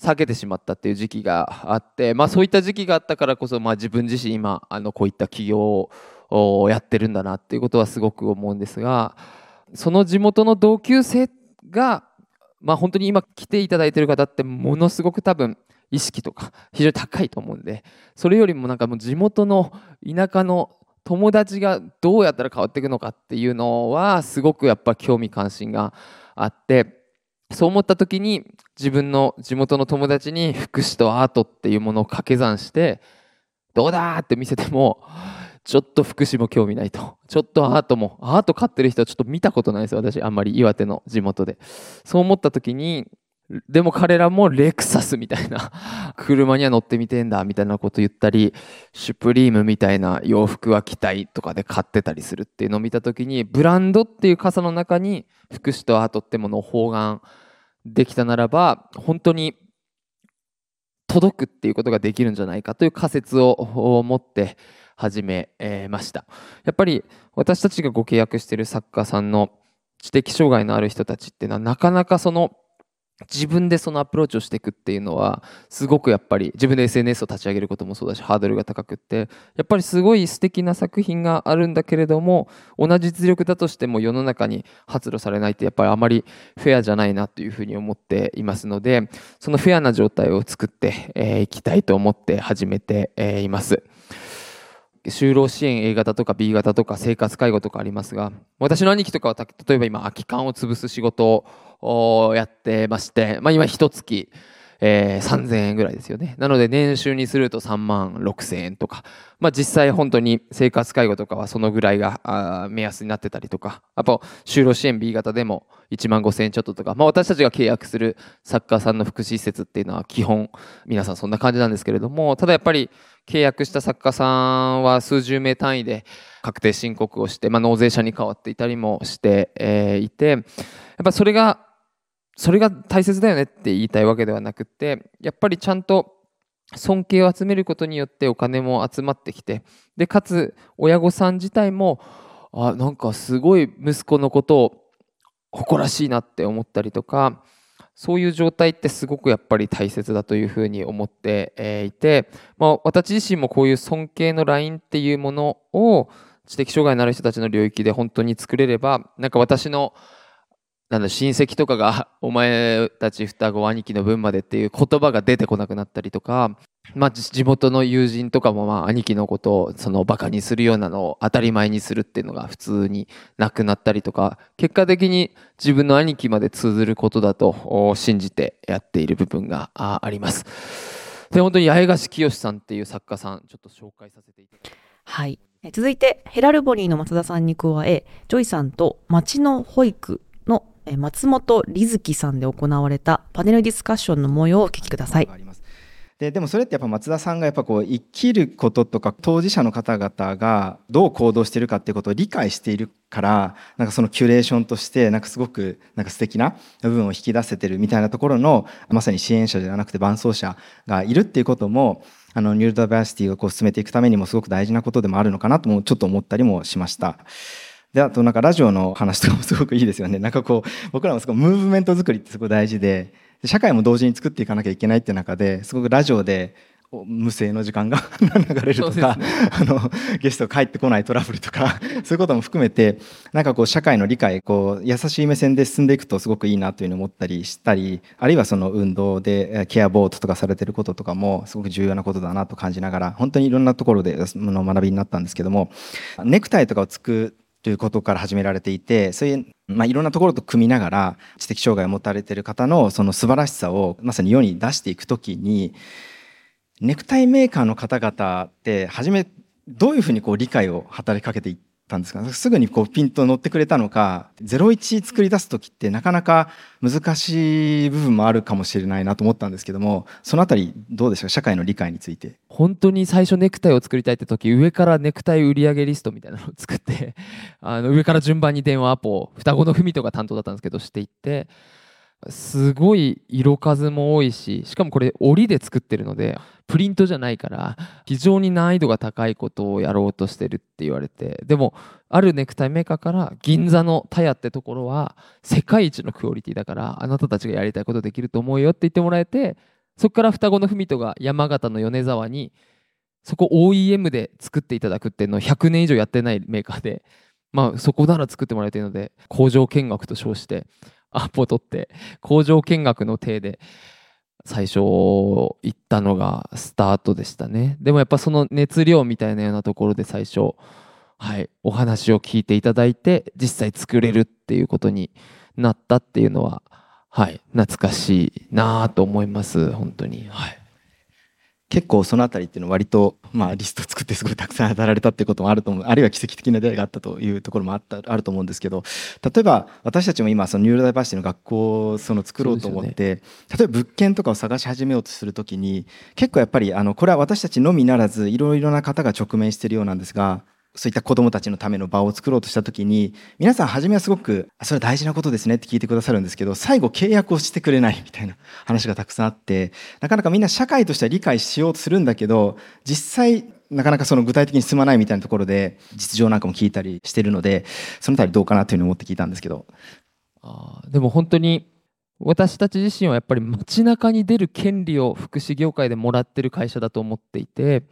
[SPEAKER 1] 避けてしまったっていう時期があってまあそういった時期があったからこそまあ自分自身今あのこういった起業をやってるんだなっていうことはすごく思うんですがその地元の同級生ってが、まあ、本当に今来ていただいてる方ってものすごく多分意識とか [laughs] 非常に高いと思うんでそれよりもなんかもう地元の田舎の友達がどうやったら変わっていくのかっていうのはすごくやっぱ興味関心があってそう思った時に自分の地元の友達に福祉とアートっていうものを掛け算してどうだって見せてもちょっと福祉も興味ないと。[laughs] ちょっとアートも、アート買ってる人はちょっと見たことないですよ、私。あんまり岩手の地元で。そう思った時に、でも彼らもレクサスみたいな [laughs] 車には乗ってみてんだみたいなこと言ったり、シュプリームみたいな洋服は着たいとかで買ってたりするっていうのを見た時に、ブランドっていう傘の中に福祉とアートってものを包含できたならば、本当に届くっていうことができるんじゃないかという仮説を持って始めましたやっぱり私たちがご契約している作家さんの知的障害のある人たちっていうのはなかなかその自分でそのアプローチをしていくっていうのはすごくやっぱり自分で SNS を立ち上げることもそうだしハードルが高くってやっぱりすごい素敵な作品があるんだけれども同じ実力だとしても世の中に発露されないってやっぱりあまりフェアじゃないなというふうに思っていますのでそのフェアな状態を作ってい、きたいと思って始めて、います。就労支援 A 型とか B 型とか生活介護とかありますが私の兄貴とかは例えば今空き缶を潰す仕事をやってまして、まあ、今一月えー、3000円ぐらいですよね。なので年収にすると3万6000円とか、まあ、実際本当に生活介護とかはそのぐらいが目安になってたりとか、あと就労支援 B 型でも1万5000円ちょっととか、まあ、私たちが契約する作家さんの福祉施設っていうのは基本皆さんそんな感じなんですけれども、ただやっぱり契約した作家さんは数十名単位で確定申告をして、まあ、納税者に変わっていたりもして、えー、いて、やっぱそれがそれが大切だよねって言いたいわけではなくてやっぱりちゃんと尊敬を集めることによってお金も集まってきてでかつ親御さん自体もあなんかすごい息子のことを誇らしいなって思ったりとかそういう状態ってすごくやっぱり大切だというふうに思っていて、まあ、私自身もこういう尊敬のラインっていうものを知的障害のある人たちの領域で本当に作れればなんか私のなんだ親戚とかが「[laughs] お前たち双子兄貴の分まで」っていう言葉が出てこなくなったりとか、まあ、地元の友人とかもまあ兄貴のことをそのバカにするようなのを当たり前にするっていうのが普通になくなったりとか結果的に自分の兄貴まで通ずることだと信じてやっている部分があります。で本当に八重樫清さんっていう作家さんちょっと紹介させていただきます。
[SPEAKER 3] はい続いてヘラルボニーの松田さんに加えジョイさんと町の保育松本理寿輝さんで行われたパネルディスカッションの模様をお聞きください。
[SPEAKER 4] ででもそれってやっぱ松田さんがやっぱこう生きることとか当事者の方々がどう行動してるかっていうことを理解しているからなんかそのキュレーションとしてなんかすごくなんか素敵な部分を引き出せてるみたいなところのまさに支援者じゃなくて伴走者がいるっていうこともあのニューロダイバーシティをこう進めていくためにもすごく大事なことでもあるのかなともちょっと思ったりもしました。であとなんかラジオの話とかもすごくいいですよね。なんかこう僕らもすごいムーブメント作りってすごい大事で社会も同時に作っていかなきゃいけないっていう中ですごくラジオで無声の時間が [laughs] 流れるとか、ね、あのゲスト帰ってこないトラブルとかそういうことも含めてなんかこう社会の理解こう優しい目線で進んでいくとすごくいいなというふうに思ったりしたりあるいはその運動でケアボートとかされてることとかもすごく重要なことだなと感じながら本当にいろんなところでの学びになったんですけどもネクタイとかを作ということから始められていてそういう、まあ、いろんなところと組みながら知的障害を持たれてる方のその素晴らしさをまさに世に出していく時にネクタイメーカーの方々って初めどういうふうにこう理解を働きかけていったんですか？すぐにこうピンと乗ってくれたのか01作り出す時ってなかなか難しい部分もあるかもしれないなと思ったんですけどもそのあたりどうでしょう社会の理解について。
[SPEAKER 1] 本当に最初ネクタイを作りたいって時上からネクタイ売上リストみたいなのを作ってあの上から順番に電話アポ双子の文とが担当だったんですけどしていってすごい色数も多いししかもこれ折で作ってるのでプリントじゃないから非常に難易度が高いことをやろうとしてるって言われてでもあるネクタイメーカーから銀座のタヤってところは世界一のクオリティだからあなたたちがやりたいことできると思うよって言ってもらえてそこから双子の文人が山形の米沢にそこ OEM で作っていただくっていうのを100年以上やってないメーカーでまあそこなら作ってもらえてるので工場見学と称してアポ取って工場見学の体で最初行ったのがスタートでしたね。でもやっぱその熱量みたいなようなところで最初はいお話を聞いていただいて実際作れるっていうことになったっていうのははい懐かしいなと思います。本当に。はい。
[SPEAKER 4] 結構そのあたりっていうのは割と、まあ、リスト作ってすごいたくさん当たられたっていうこともあると思う。あるいは奇跡的な出会いがあったというところもあったあると思うんですけど例えば私たちも今そのニューロダイバーシティの学校をその作ろうと思って、ね、例えば物件とかを探し始めようとするときに結構やっぱりあのこれは私たちのみならずいろいろな方が直面しているようなんですがそういった子どもたちのための場を作ろうとした時に皆さん初めはすごく「それは大事なことですね」って聞いてくださるんですけど最後契約をしてくれないみたいな話がたくさんあってなかなかみんな社会としては理解しようとするんだけど実際なかなかその具体的に進まないみたいなところで実情なんかも聞いたりしてるのでそのあたりどうかなというふうに思って聞いたんですけど。
[SPEAKER 1] あでも本当に私たち自身はやっぱり街中に出る権利を福祉業界でもらってる会社だと思っていて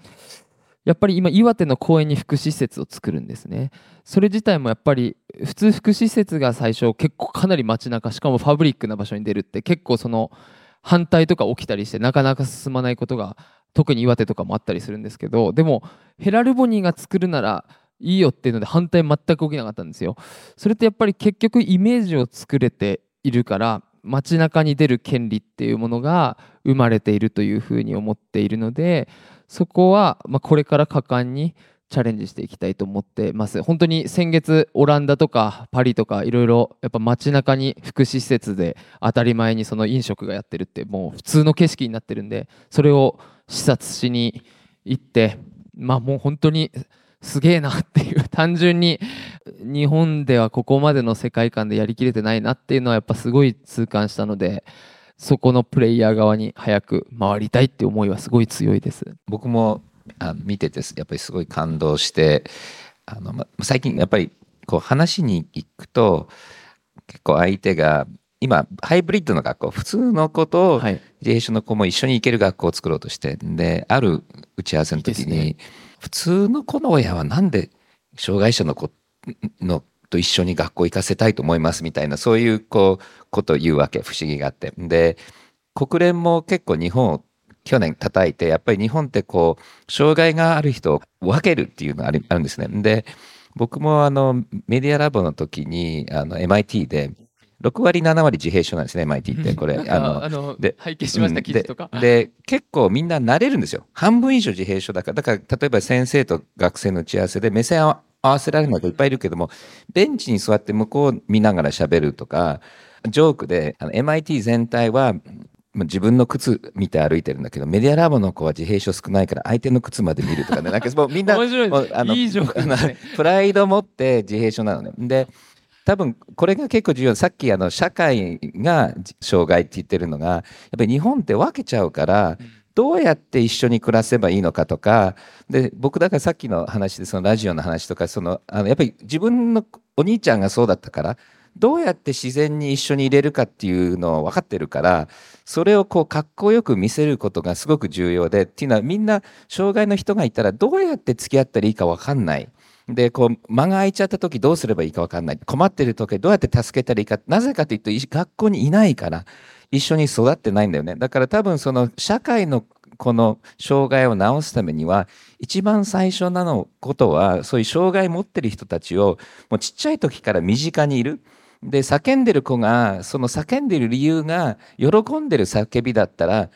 [SPEAKER 1] やっぱり今岩手の公園に福祉施設を作るんですね。それ自体もやっぱり普通福祉施設が最初結構かなり街中しかもファブリックな場所に出るって結構その反対とか起きたりしてなかなか進まないことが特に岩手とかもあったりするんですけどでもヘラルボニーが作るならいいよっていうので反対全く起きなかったんですよ。それってやっぱり結局イメージを作れているから街中に出る権利っていうものが生まれているというふうに思っているのでそこは、まあ、これから果敢にチャレンジしていきたいと思ってます。本当に先月オランダとかパリとかいろいろやっぱ街中に福祉施設で当たり前にその飲食がやってるってもう普通の景色になってるんでそれを視察しに行ってまあもう本当にすげえなっていう。[laughs] 単純に日本ではここまでの世界観でやりきれてないなっていうのはやっぱすごい痛感したのでそこのプレイヤー側に早く回りたいって思いはすごい強いです。
[SPEAKER 2] 僕もあ見ててやっぱりすごい感動してあの、ま、最近やっぱりこう話に行くと結構相手が今ハイブリッドの学校普通の子と自閉症の子も一緒に行ける学校を作ろうとしてである打ち合わせの時に、ね、普通の子の親はなんで障害者の子のと一緒に学校行かせたいと思いますみたいなそういうこうことを言うわけ不思議があって。で国連も結構日本を去年叩いてやっぱり日本ってこう障害がある人を分けるっていうのがあるんですね。で僕もあのメディアラボの時にあの MIT で6割7割自閉症なんですね [laughs] MIT ってこれ。
[SPEAKER 1] あのあので拝見しました記事とか。
[SPEAKER 2] で結構みんな慣れるんですよ。半分以上自閉症だから。だから例えば先生と学生の打ち合わせで目線を合わせられない人いっぱいいるけども、ベンチに座って向こう見ながら喋るとか、ジョークで、あの MIT 全体は自分の靴見て歩いてるんだけど、メディアラボの子は自閉症少ないから相手の靴まで見るとかね、なんかもうみんな、[laughs] あのプライド持って自閉症なのね。で、多分これが結構重要さっきあの社会が障害って言ってるのがやっぱり日本って分けちゃうからどうやって一緒に暮らせばいいのかとかで僕だからさっきの話でそのラジオの話とかそのあのやっぱり自分のお兄ちゃんがそうだったからどうやって自然に一緒に入れるかっていうのを分かってるからそれをこうかっこよく見せることがすごく重要でっていうのはみんな障害の人がいたらどうやって付き合ったらいいか分かんない。でこう間が空いちゃった時どうすればいいか分かんない。困ってる時どうやって助けたらいいか。なぜかというと学校にいないから。一緒に育ってないんだよね。だから多分その社会のこの障害を治すためには一番最初なのことはそういう障害持ってる人たちをもうちっちゃい時から身近にいる。で叫んでる子がその叫んでる理由が喜んでる叫びだったら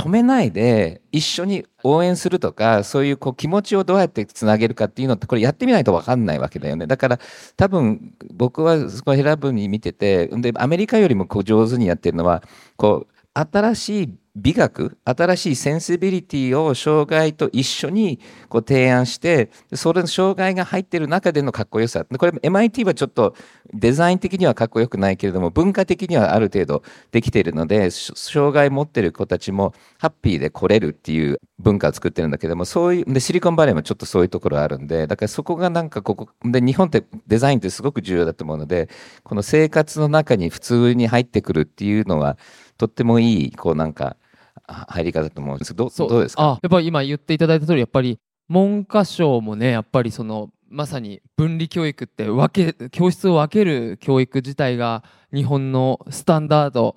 [SPEAKER 2] 止めないで一緒に応援するとかそういうこう気持ちをどうやってつなげるかっていうのってこれやってみないと分かんないわけだよね。だから多分僕はそこヘラブに見ててでアメリカよりもこう上手にやってるのはこう新しい美学新しいセンシビリティを障害と一緒にこう提案してそれの障害が入ってる中でのかっこよさ。これ MIT はちょっとデザイン的にはかっこよくないけれども文化的にはある程度できているので障害持ってる子たちもハッピーで来れるっていう文化を作ってるんだけどもそういうでシリコンバレーもちょっとそういうところあるんでだからそこがなんかここで日本ってデザインってすごく重要だと思うのでこの生活の中に普通に入ってくるっていうのはとってもいいこうなんか入り方だと思うんですけどどどうですか？
[SPEAKER 1] あやっぱり今言っていただいた通りやっぱり文科省もねやっぱりそのまさに分離教育って分け教室を分ける教育自体が日本のスタンダード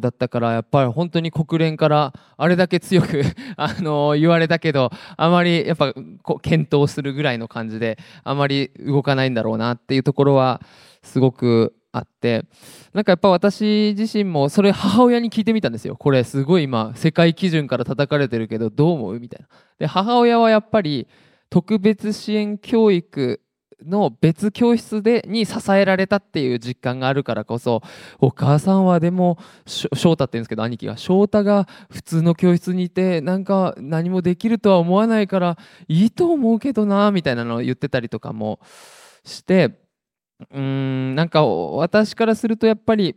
[SPEAKER 1] だったからやっぱり本当に国連からあれだけ強く [laughs] あの言われたけどあまりやっぱ検討するぐらいの感じであまり動かないんだろうなっていうところはすごくあってなんかやっぱ私自身もそれ母親に聞いてみたんですよ。これすごい今世界基準から叩かれてるけどどう思う？みたいな。で母親はやっぱり特別支援教育の別教室でに支えられたっていう実感があるからこそお母さんはでも翔太って言うんですけど兄貴が翔太が普通の教室にいてなんか何もできるとは思わないからいいと思うけどなみたいなのを言ってたりとかもしてうーんなんか私からするとやっぱり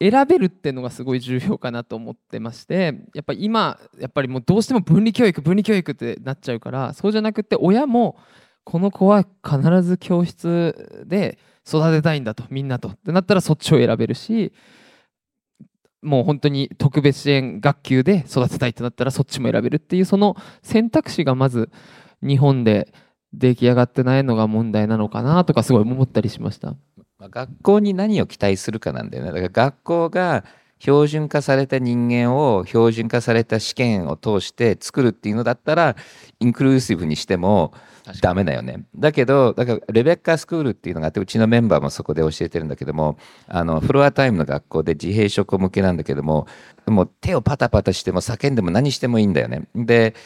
[SPEAKER 1] 選べるっていうのがすごい重要かなと思ってましてやっぱ今やっぱりもうどうしても分離教育分離教育ってなっちゃうからそうじゃなくて親もこの子は必ず教室で育てたいんだとみんなと。ってなったらそっちを選べるしもう本当に特別支援学級で育てたいってなったらそっちも選べるっていうその選択肢がまず日本で出来上がってないのが問題なのかなとかすごい思ったりしました。
[SPEAKER 2] 学校に何を期待するかなんだよね。だから学校が標準化された人間を標準化された試験を通して作るっていうのだったらインクルーシブにしてもダメだよね。だけどだからレベッカスクールっていうのがあってうちのメンバーもそこで教えてるんだけどもあのフロアタイムの学校で自閉症向けなんだけどももう手をパタパタしても叫んでも何してもいいんだよね。で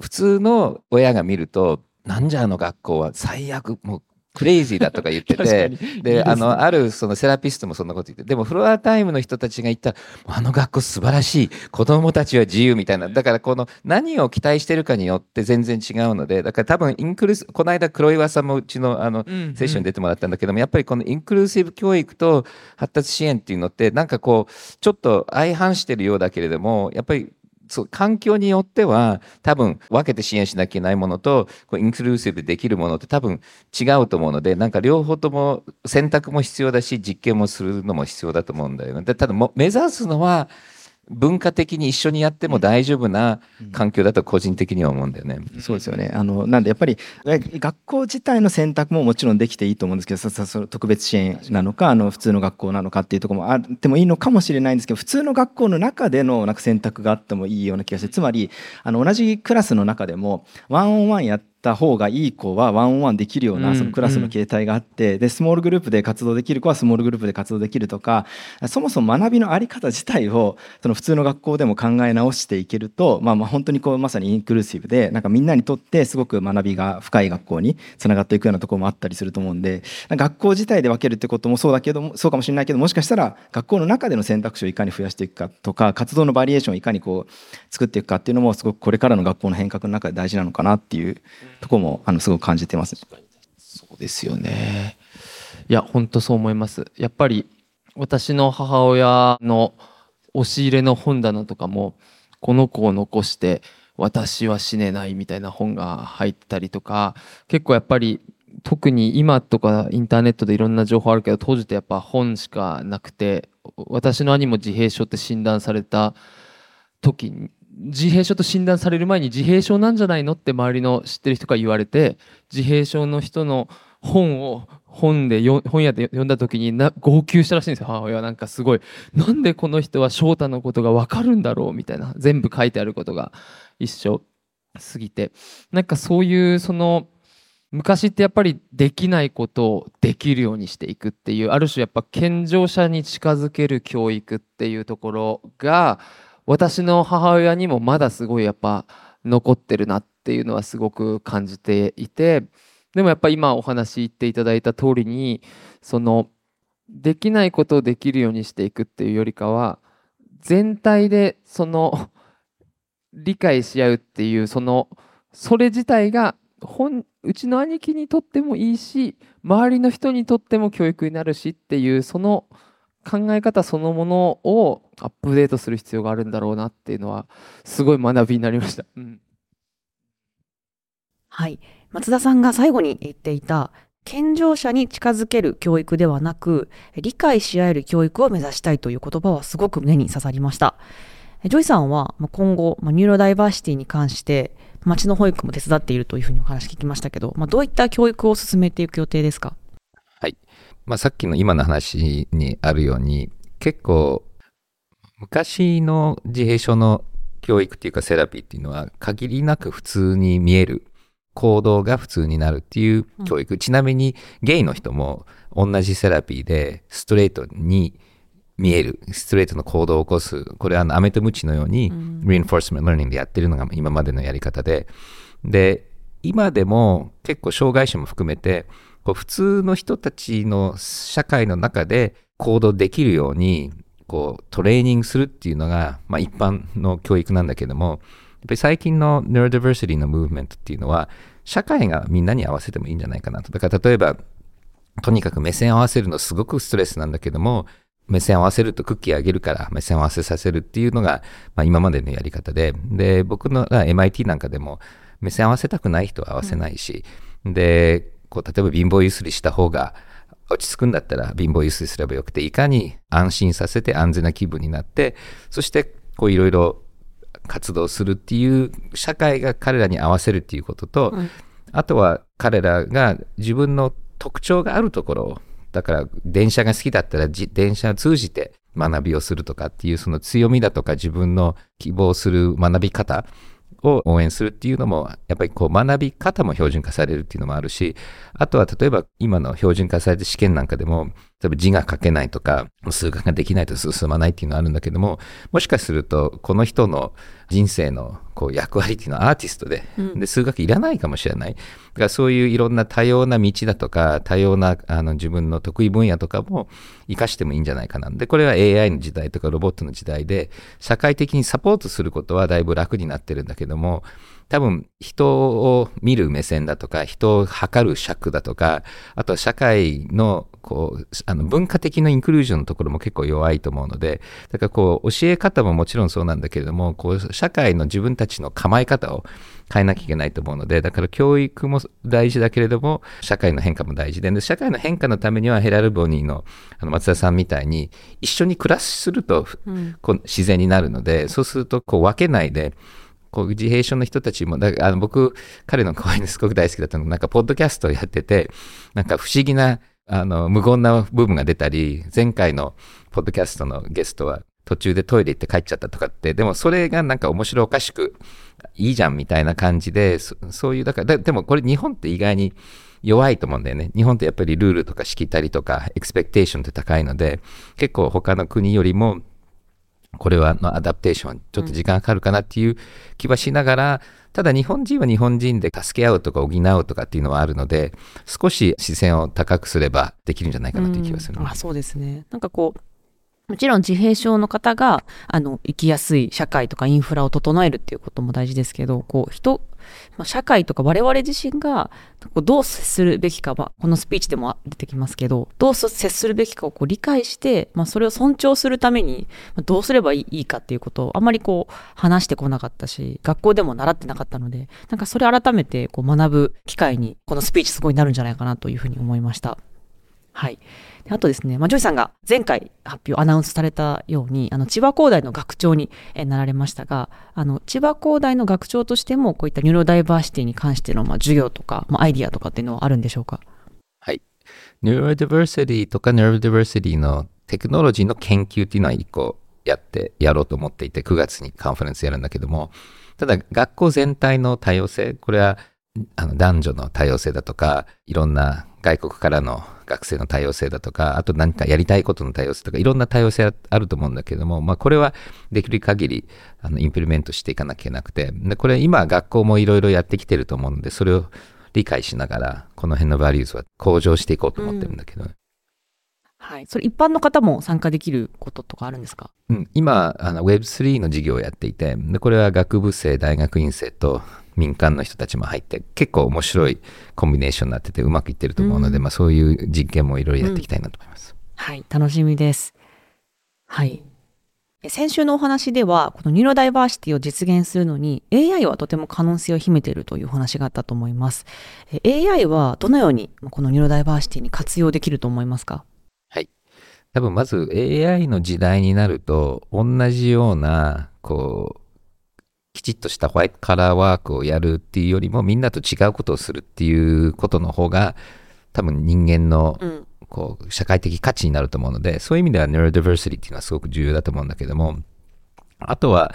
[SPEAKER 2] 普通の親が見るとなんじゃあの学校は最悪もうクレイジーだとか言ってて [laughs] で、ね、あのあるそのセラピストもそんなこと言ってでもフロアタイムの人たちが言ったらあの学校素晴らしい子供たちは自由みたいな。だからこの何を期待してるかによって全然違うのでだから多分インクルーこの間黒岩さんもうちのあの、セッションに出てもらったんだけどもやっぱりこのインクルーシブ教育と発達支援っていうのってなんかこうちょっと相反してるようだけれどもやっぱりそう環境によっては多分分けて支援しなきゃいけないものとこうインクルーシブできるものって多分違うと思うのでなんか両方とも選択も必要だし実験もするのも必要だと思うんだよね。でただも目指すのは文化的に一緒にやっても大丈夫な環境だと個人的には思うんだよね。
[SPEAKER 4] うん、そうですよね。あのなんでやっぱり学校自体の選択ももちろんできていいと思うんですけど、そその特別支援なのかあの普通の学校なのかっていうところもあってもいいのかもしれないんですけど、普通の学校の中でのなんか選択があってもいいような気がして、つまりあの同じクラスの中でもワンオンワンやってた方がいい子はワンオンワンできるようなそのクラスの形態があって、でスモールグループで活動できる子はスモールグループで活動できるとかそもそも学びの在り方自体をその普通の学校でも考え直していけると、まあ、まあ本当にこうまさにインクルーシブでなんかみんなにとってすごく学びが深い学校につながっていくようなところもあったりすると思うんで学校自体で分けるってこともそうだけどもそうかもしれないけどもしかしたら学校の中での選択肢をいかに増やしていくかとか活動のバリエーションをいかにこう作っていくかっていうのもすごくこれからの学校の変革の中で大事なのかなっていうところもあのすごく感じてます。
[SPEAKER 1] そうですよね。いや本当そう思います。やっぱり私の母親の押し入れの本棚とかもこの子を残して私は死ねないみたいな本が入ったりとか結構やっぱり特に今とかインターネットでいろんな情報あるけど当時ってやっぱ本しかなくて私の兄も自閉症って診断された時に自閉症と診断される前に自閉症なんじゃないのって周りの知ってる人から言われて自閉症の人の本を本で本屋で読んだ時にな号泣したらしいんですよ。母親は。なんかすごいなんでこの人は翔太のことが分かるんだろうみたいな。全部書いてあることが一緒すぎて。なんかそういうその昔ってやっぱりできないことをできるようにしていくっていうある種やっぱ健常者に近づける教育っていうところが私の母親にもまだすごいやっぱ残ってるなっていうのはすごく感じていてでもやっぱ今お話言っていただいた通りにそのできないことをできるようにしていくっていうよりかは全体でその理解し合うっていうそのそれ自体が本うちの兄貴にとってもいいし周りの人にとっても教育になるしっていうその考え方そのものをアップデートする必要があるんだろうなっていうのはすごい学びになりました。うん
[SPEAKER 3] はい。松田さんが最後に言っていた、健常者に近づける教育ではなく、理解し合える教育を目指したいという言葉はすごく胸に刺さりました。ジョイさんはまあ今後、まあニューロダイバーシティに関して、町の保育も手伝っているというふうにお話聞きましたけど、まあ、どういった教育を進めていく予定ですか？
[SPEAKER 2] まあ、さっきの今の話にあるように結構昔の自閉症の教育っていうかセラピーっていうのは限りなく普通に見える行動が普通になるっていう教育、ちなみにゲイの人も同じセラピーでストレートに見えるストレートの行動を起こす。これはあのアメとムチのように、reinforcement learning でやってるのが今までのやり方で。で今でも結構障害者も含めてこう普通の人たちの社会の中で行動できるようにこうトレーニングするっていうのが、まあ、一般の教育なんだけどもやっぱり最近の neurodiversity のムーブメントっていうのは社会がみんなに合わせてもいいんじゃないかなと。だから例えばとにかく目線合わせるのすごくストレスなんだけども目線合わせるとクッキーあげるから目線合わせさせるっていうのが、まあ、今までのやり方で。で僕の MIT なんかでも目線合わせたくない人は合わせないし、でこう例えば貧乏ゆすりした方が落ち着くんだったら貧乏ゆすりすればよくていかに安心させて安全な気分になってそしてこういろいろ活動するっていう社会が彼らに合わせるっていうことと、
[SPEAKER 3] うん。
[SPEAKER 2] あとは彼らが自分の特徴があるところをだから電車が好きだったらじ電車を通じて学びをするとかっていうその強みだとか自分の希望する学び方を応援するっていうのもやっぱりこう学び方も標準化されるっていうのもあるしあとは例えば今の標準化された試験なんかでも例えば字が書けないとか数学ができないと進まないっていうのはあるんだけどももしかするとこの人の人生のこう役割っていうのはアーティストで,、で数学いらないかもしれない。だからそういういろんな多様な道だとか多様なあの自分の得意分野とかも活かしてもいいんじゃないかなでこれは AI の時代とかロボットの時代で社会的にサポートすることはだいぶ楽になってるんだけども多分人を見る目線だとか人を測る尺だとかあとは社会のこうあの文化的なインクルージョンのところも結構弱いと思うのでだからこう教え方ももちろんそうなんだけれどもこう社会の自分たちの構え方を変えなきゃいけないと思うのでだから教育も大事だけれども社会の変化も大事でで社会の変化のためにはヘラルボニーのあの松田さんみたいに一緒に暮らするとこう自然になるのでそうするとこう分けないでこう自閉症の人たちもだあの僕彼の声にすごく大好きだったのがなんかポッドキャストをやっててなんか不思議なあの無言な部分が出たり前回のポッドキャストのゲストは途中でトイレ行って帰っちゃったとかってでもそれがなんか面白おかしくいいじゃんみたいな感じでそういうだからででもこれ日本って意外に弱いと思うんだよね。日本ってやっぱりルールとかしきたりとか expectation って高いので結構他の国よりもこれはの adaptation。ちょっと時間かかるかなっていう気はしながら、ただ日本人は日本人で助け合うとか補うとかっていうのはあるので少し視線を高くすればできるんじゃないかなという気がする、
[SPEAKER 3] うん。あそうですね。なんかこう、もちろん自閉症の方が、あの、生きやすい社会とかインフラを整えるっていうことも大事ですけど、こう、人、まあ、社会とか我々自身が、どう接するべきかは、このスピーチでも出てきますけど、どう接するべきかをこう理解して、まあ、それを尊重するために、どうすればいいかっていうことをあんまりこう、話してこなかったし、学校でも習ってなかったので、なんかそれ改めてこう学ぶ機会に、このスピーチすごいなるんじゃないかなというふうに思いました。はい。あとですね、まあ、ジョイさんが前回発表、アナウンスされたように、あの、千葉工大の学長にえなられましたが、あの、千葉工大の学長としても、こういったニューロダイバーシティに関しての、まあ、授業とか、まあ、アイディアとかっていうのはあるんでしょうか？
[SPEAKER 2] はい。Neurodiversity とか Neurodiversity のテクノロジーの研究っていうのは一個やってやろうと思っていて、9月にカンファレンスやるんだけども、ただ学校全体の多様性、これはあの男女の多様性だとか、いろんな外国からの学生の多様性だとか、あと何かやりたいことの多様性とか、いろんな多様性あると思うんだけども、まあ、これはできる限りあのインプリメントしていかなきゃいけなくて、でこれ今学校もいろいろやってきてると思うので、それを理解しながら、この辺のバリューズは向上していこうと思ってるんだけど、うん、
[SPEAKER 3] はい。それ一般の方も参加できることとかあるんですか？
[SPEAKER 2] うん、今、あの Web3 の授業をやっていて、でこれは学部生、大学院生と民間の人たちも入って結構面白いコンビネーションになっててうまくいってると思うので、うん、まあ、そういう実験もいろいろやっていきたいなと思います、うん、
[SPEAKER 3] はい楽しみです。はい。先週のお話ではこのニューロダイバーシティを実現するのに AI はとても可能性を秘めているというお話があったと思います。AI はどのようにこのニューロダイバーシティに活用できると思いますか？
[SPEAKER 2] はい。多分まず AI の時代になると同じようなこうきちっとしたホワイトカラーワークをやるっていうよりもみんなと違うことをするっていうことの方が多分人間のこう社会的価値になると思うので、そういう意味ではネロディバーシティっていうのはすごく重要だと思うんだけどもあとは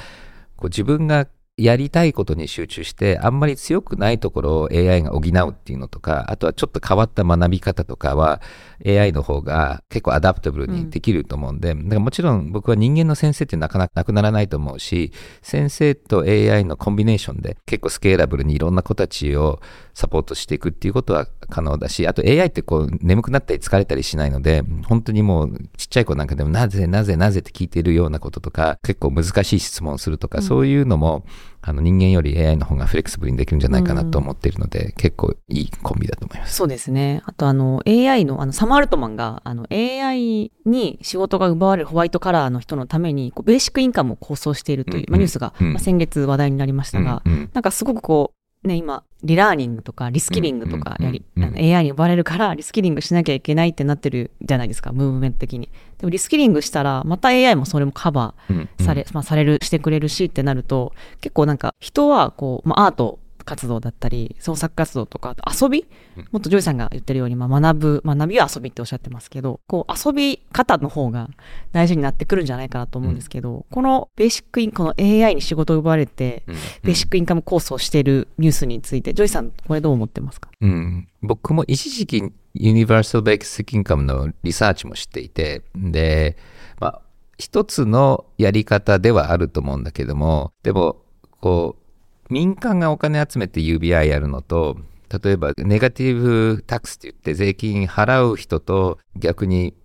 [SPEAKER 2] こう自分がやりたいことに集中して、あんまり強くないところを AI が補うっていうのとか、あとはちょっと変わった学び方とかは AI の方が結構アダプタブルにできると思うんで、うん、だからもちろん僕は人間の先生ってなかなかなくならないと思うし、先生と AI のコンビネーションで結構スケーラブルにいろんな子たちをサポートしていくっていうことは可能だし、あと AI ってこう眠くなったり疲れたりしないので、本当にもうちっちゃい子なんかでもなぜなぜなぜって聞いてるようなこととか、結構難しい質問するとか、そういうのも、あの人間より AI の方がフレキシブルにできるんじゃないかなと思っているので、うん、結構いいコンビだと思います。
[SPEAKER 3] そうですね。あとあの AI のあのサマールトマンがあの AI に仕事が奪われるホワイトカラーの人のためにこうベーシックインカムを構想しているという、うん、まあ、ニュースが、まあ、先月話題になりましたが、うん、なんかすごくこうね、今、リラーニングとかリスキリングとかやり、うんうん、AI に呼ばれるからリスキリングしなきゃいけないってなってるじゃないですか、ムーブメント的に。でもリスキリングしたら、また AI もそれもカバーされ、うんうん、まあ、される、してくれるしってなると、結構なんか人はこう、まあ、アート活動だったり、創作活動とか、遊び、もっとジョイさんが言ってるように、まあ、学ぶ、学びは遊びっておっしゃってますけど、こう、遊び方の方が大事になってくるんじゃないかなと思うんですけど、うん、このベーシックイン、この AI に仕事を奪われて、うん、ベーシックインカム構想しているニュースについて、ジョイさん、これどう思ってますか？
[SPEAKER 2] うん。僕も一時期、ユニバーサルベーシックインカムのリサーチもしていて、で、まあ、一つのやり方ではあると思うんだけども、でも、こう、民間がお金集めて UBI やるのと、例えばネガティブタックスって言って税金払う人と逆に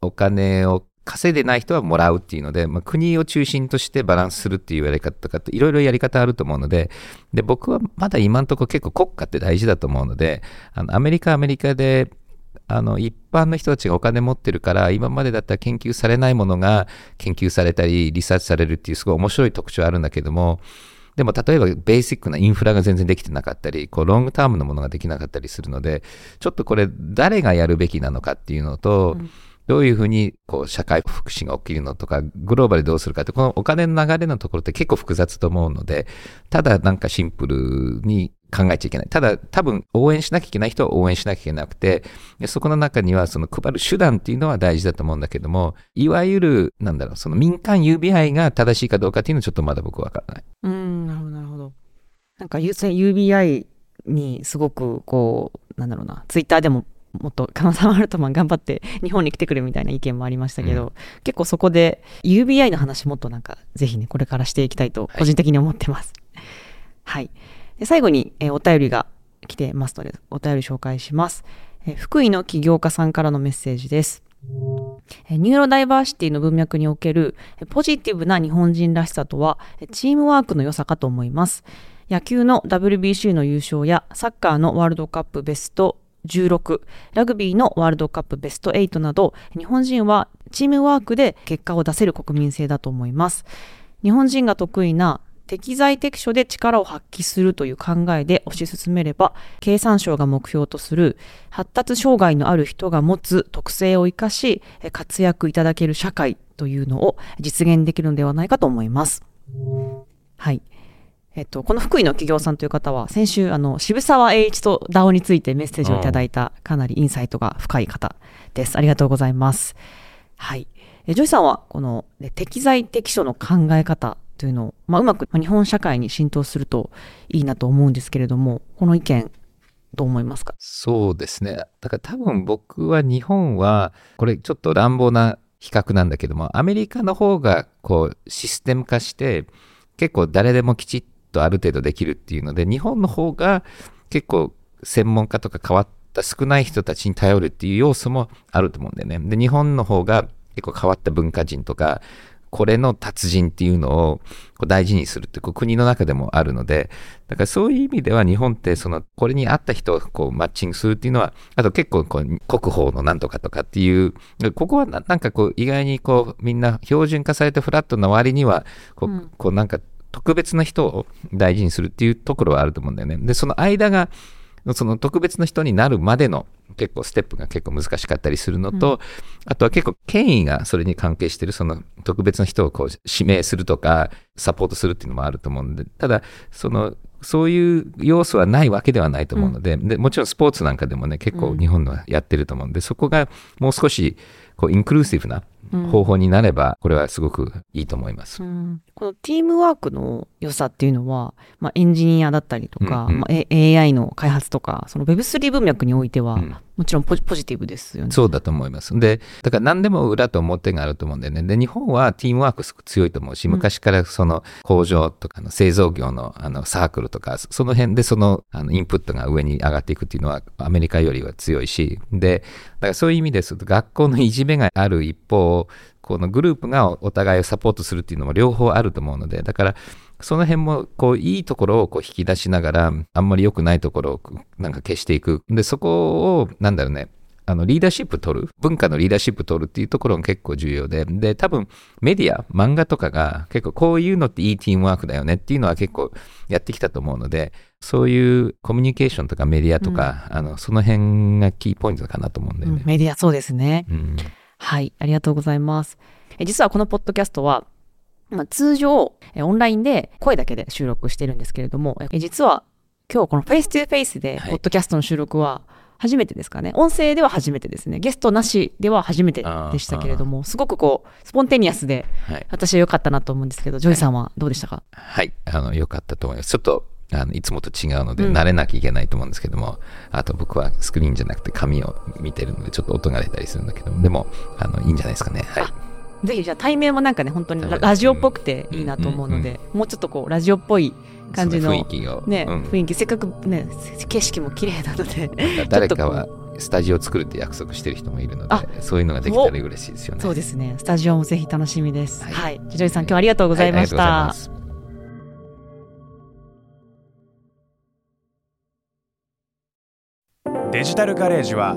[SPEAKER 2] お金を稼いでない人はもらうっていうので、まあ、国を中心としてバランスするっていうやり方とかいろいろやり方あると思うのでで僕はまだ今のところ結構国家って大事だと思うのであのアメリカアメリカであの一般の人たちがお金持ってるから今までだったら研究されないものが研究されたりリサーチされるっていうすごい面白い特徴あるんだけどもでも例えばベーシックなインフラが全然できてなかったり、こうロングタームのものができなかったりするので、ちょっとこれ誰がやるべきなのかっていうのと、うん。どういうふうにこう社会福祉が起きるのとか、グローバルでどうするかって、このお金の流れのところって結構複雑と思うので、ただなんかシンプルに考えちゃいけない。ただ、多分応援しなきゃいけない人は応援しなきゃいけなくて、そこの中にはその配る手段っていうのは大事だと思うんだけども、いわゆる、なんだろう、その民間 UBI が正しいかどうかっていうのはちょっとまだ僕は分からない。
[SPEAKER 3] うん、なるほど、なるほど。なんか UBI にすごくこう、なんだろうな、ツイッターでももっと金沢アルトマン頑張って日本に来てくれみたいな意見もありましたけど、うん、結構そこで UBI の話もっとなんかぜひねこれからしていきたいと個人的に思ってます。はい、はいで最後に、えー、お便りが来てますので、お便り紹介します。えー、福井の起業家さんからのメッセージです。ニューロダイバーシティの文脈におけるポジティブな日本人らしさとはチームワークの良さかと思います。野球の WBC の優勝やサッカーのワールドカップベスト16、ラグビーのワールドカップベスト8など日本人はチームワークで結果を出せる国民性だと思います。日本人が得意な適材適所で力を発揮するという考えで推し進めれば、経産省が目標とする発達障害のある人が持つ特性を生かし、活躍いただける社会というのを実現できるのではないかと思います。はい。えっと、この福井の企業さんという方は、先週、あの、渋沢栄一と DAO についてメッセージをいただいた、かなりインサイトが深い方です。ありがとうございます。はい。えジョイさんは、この適材適所の考え方というのを、まあ、うまく日本社会に浸透するといいなと思うんですけれども、この意見、どう思いますか？
[SPEAKER 2] そうですね。だから多分僕は日本は、これちょっと乱暴な比較なんだけども、アメリカの方がこうシステム化して、結構誰でもきちっとある程度できるっていうので、日本の方が結構専門家とか変わった少ない人たちに頼るっていう要素もあると思うんだよね。で、日本の方が結構変わった文化人とか、これの達人っていうのをこう大事にするってこう国の中でもあるので、だからそういう意味では日本ってそのこれに合った人をこうマッチングするっていうのは、あと結構こう国宝のなんとかとかっていう、ここはなんかこう意外にこうみんな標準化されてフラットな割にはこう、こうなんか特別な人を大事にするっていうところはあると思うんだよね。で、その間がその特別な人になるまでの結構ステップが結構難しかったりするのと、うん、あとは結構権威がそれに関係してるその特別な人をこう指名するとかサポートするっていうのもあると思うんでただそのそういう要素はないわけではないと思うのでうん、でもちろんスポーツなんかでもね結構日本のはやってると思うんで、そこがもう少しこうインクルーシブな方法になれば、これはすごくいいと思います、
[SPEAKER 3] うん、このティームワークの良さっていうのは、まあ、エンジニアだったりとか、うんうん、まあ、AI の開発とかその Web3 文脈においては、もちろんポジティブですよね。
[SPEAKER 2] そうだと思います。で、だから何でも裏と表があると思うんでね。で、日本はティームワークすごく強いと思うし、昔からその工場とかの製造業のあのサークルとか、その辺でそのあのインプットが上に上がっていくっていうのはアメリカよりは強いし、で、だからそういう意味ですと学校のいじめがある一方、このグループがお互いをサポートするっていうのも両方あると思うので、だからその辺もこういいところをこう引き出しながら、あんまり良くないところをなんか消していく。で、そこを、なんだろうね、あのリーダーシップ取る、文化のリーダーシップ取るっていうところが結構重要で、で、多分メディア、漫画とかが結構こういうのっていいティームワークだよねっていうのは結構やってきたと思うので、そういうコミュニケーションとかメディアとか、うん、あのその辺がキーポイントかなと思うんだよね。
[SPEAKER 3] うん、メディアそうですね。うんはい、ありがとうございます。え実はこのポッドキャストは、まあ、通常、えオンラインで声だけで収録してるんですけれども、え実は今日このフェイス2フェイスで、ポッドキャストの収録は初めてですかね。音声では初めてですね。ゲストなしでは初めてでしたけれども、すごくこう、 spontaneous で、私は良かったなと思うんですけど、ジョイさんはどうでしたか？
[SPEAKER 2] はい、あの、良かったと思います。ちょっと、あのいつもと違うので、慣れなきゃいけないと思うんですけども、うん、あと僕はスクリーンじゃなくて紙を見てるので、ちょっと音が出たりするんだけど、でも、あの、いいんじゃないですかね。はい。
[SPEAKER 3] ぜひじゃあ対面もなんかね、本当にラジオっぽくていいなと思うので、もうちょっとこう、ラジオっぽい感じの、
[SPEAKER 2] 雰囲気を。
[SPEAKER 3] ね、うん、雰囲気、せっかくね、景色も綺麗なので、
[SPEAKER 2] 誰かは [laughs] スタジオを作るって約束してる人もいるので、そういうのができたら嬉しいですよね。
[SPEAKER 3] そうですね。スタジオもぜひ楽しみです。はい。はい、ジョイさん、今日はありがとうございました。はい
[SPEAKER 5] デジタルガレージは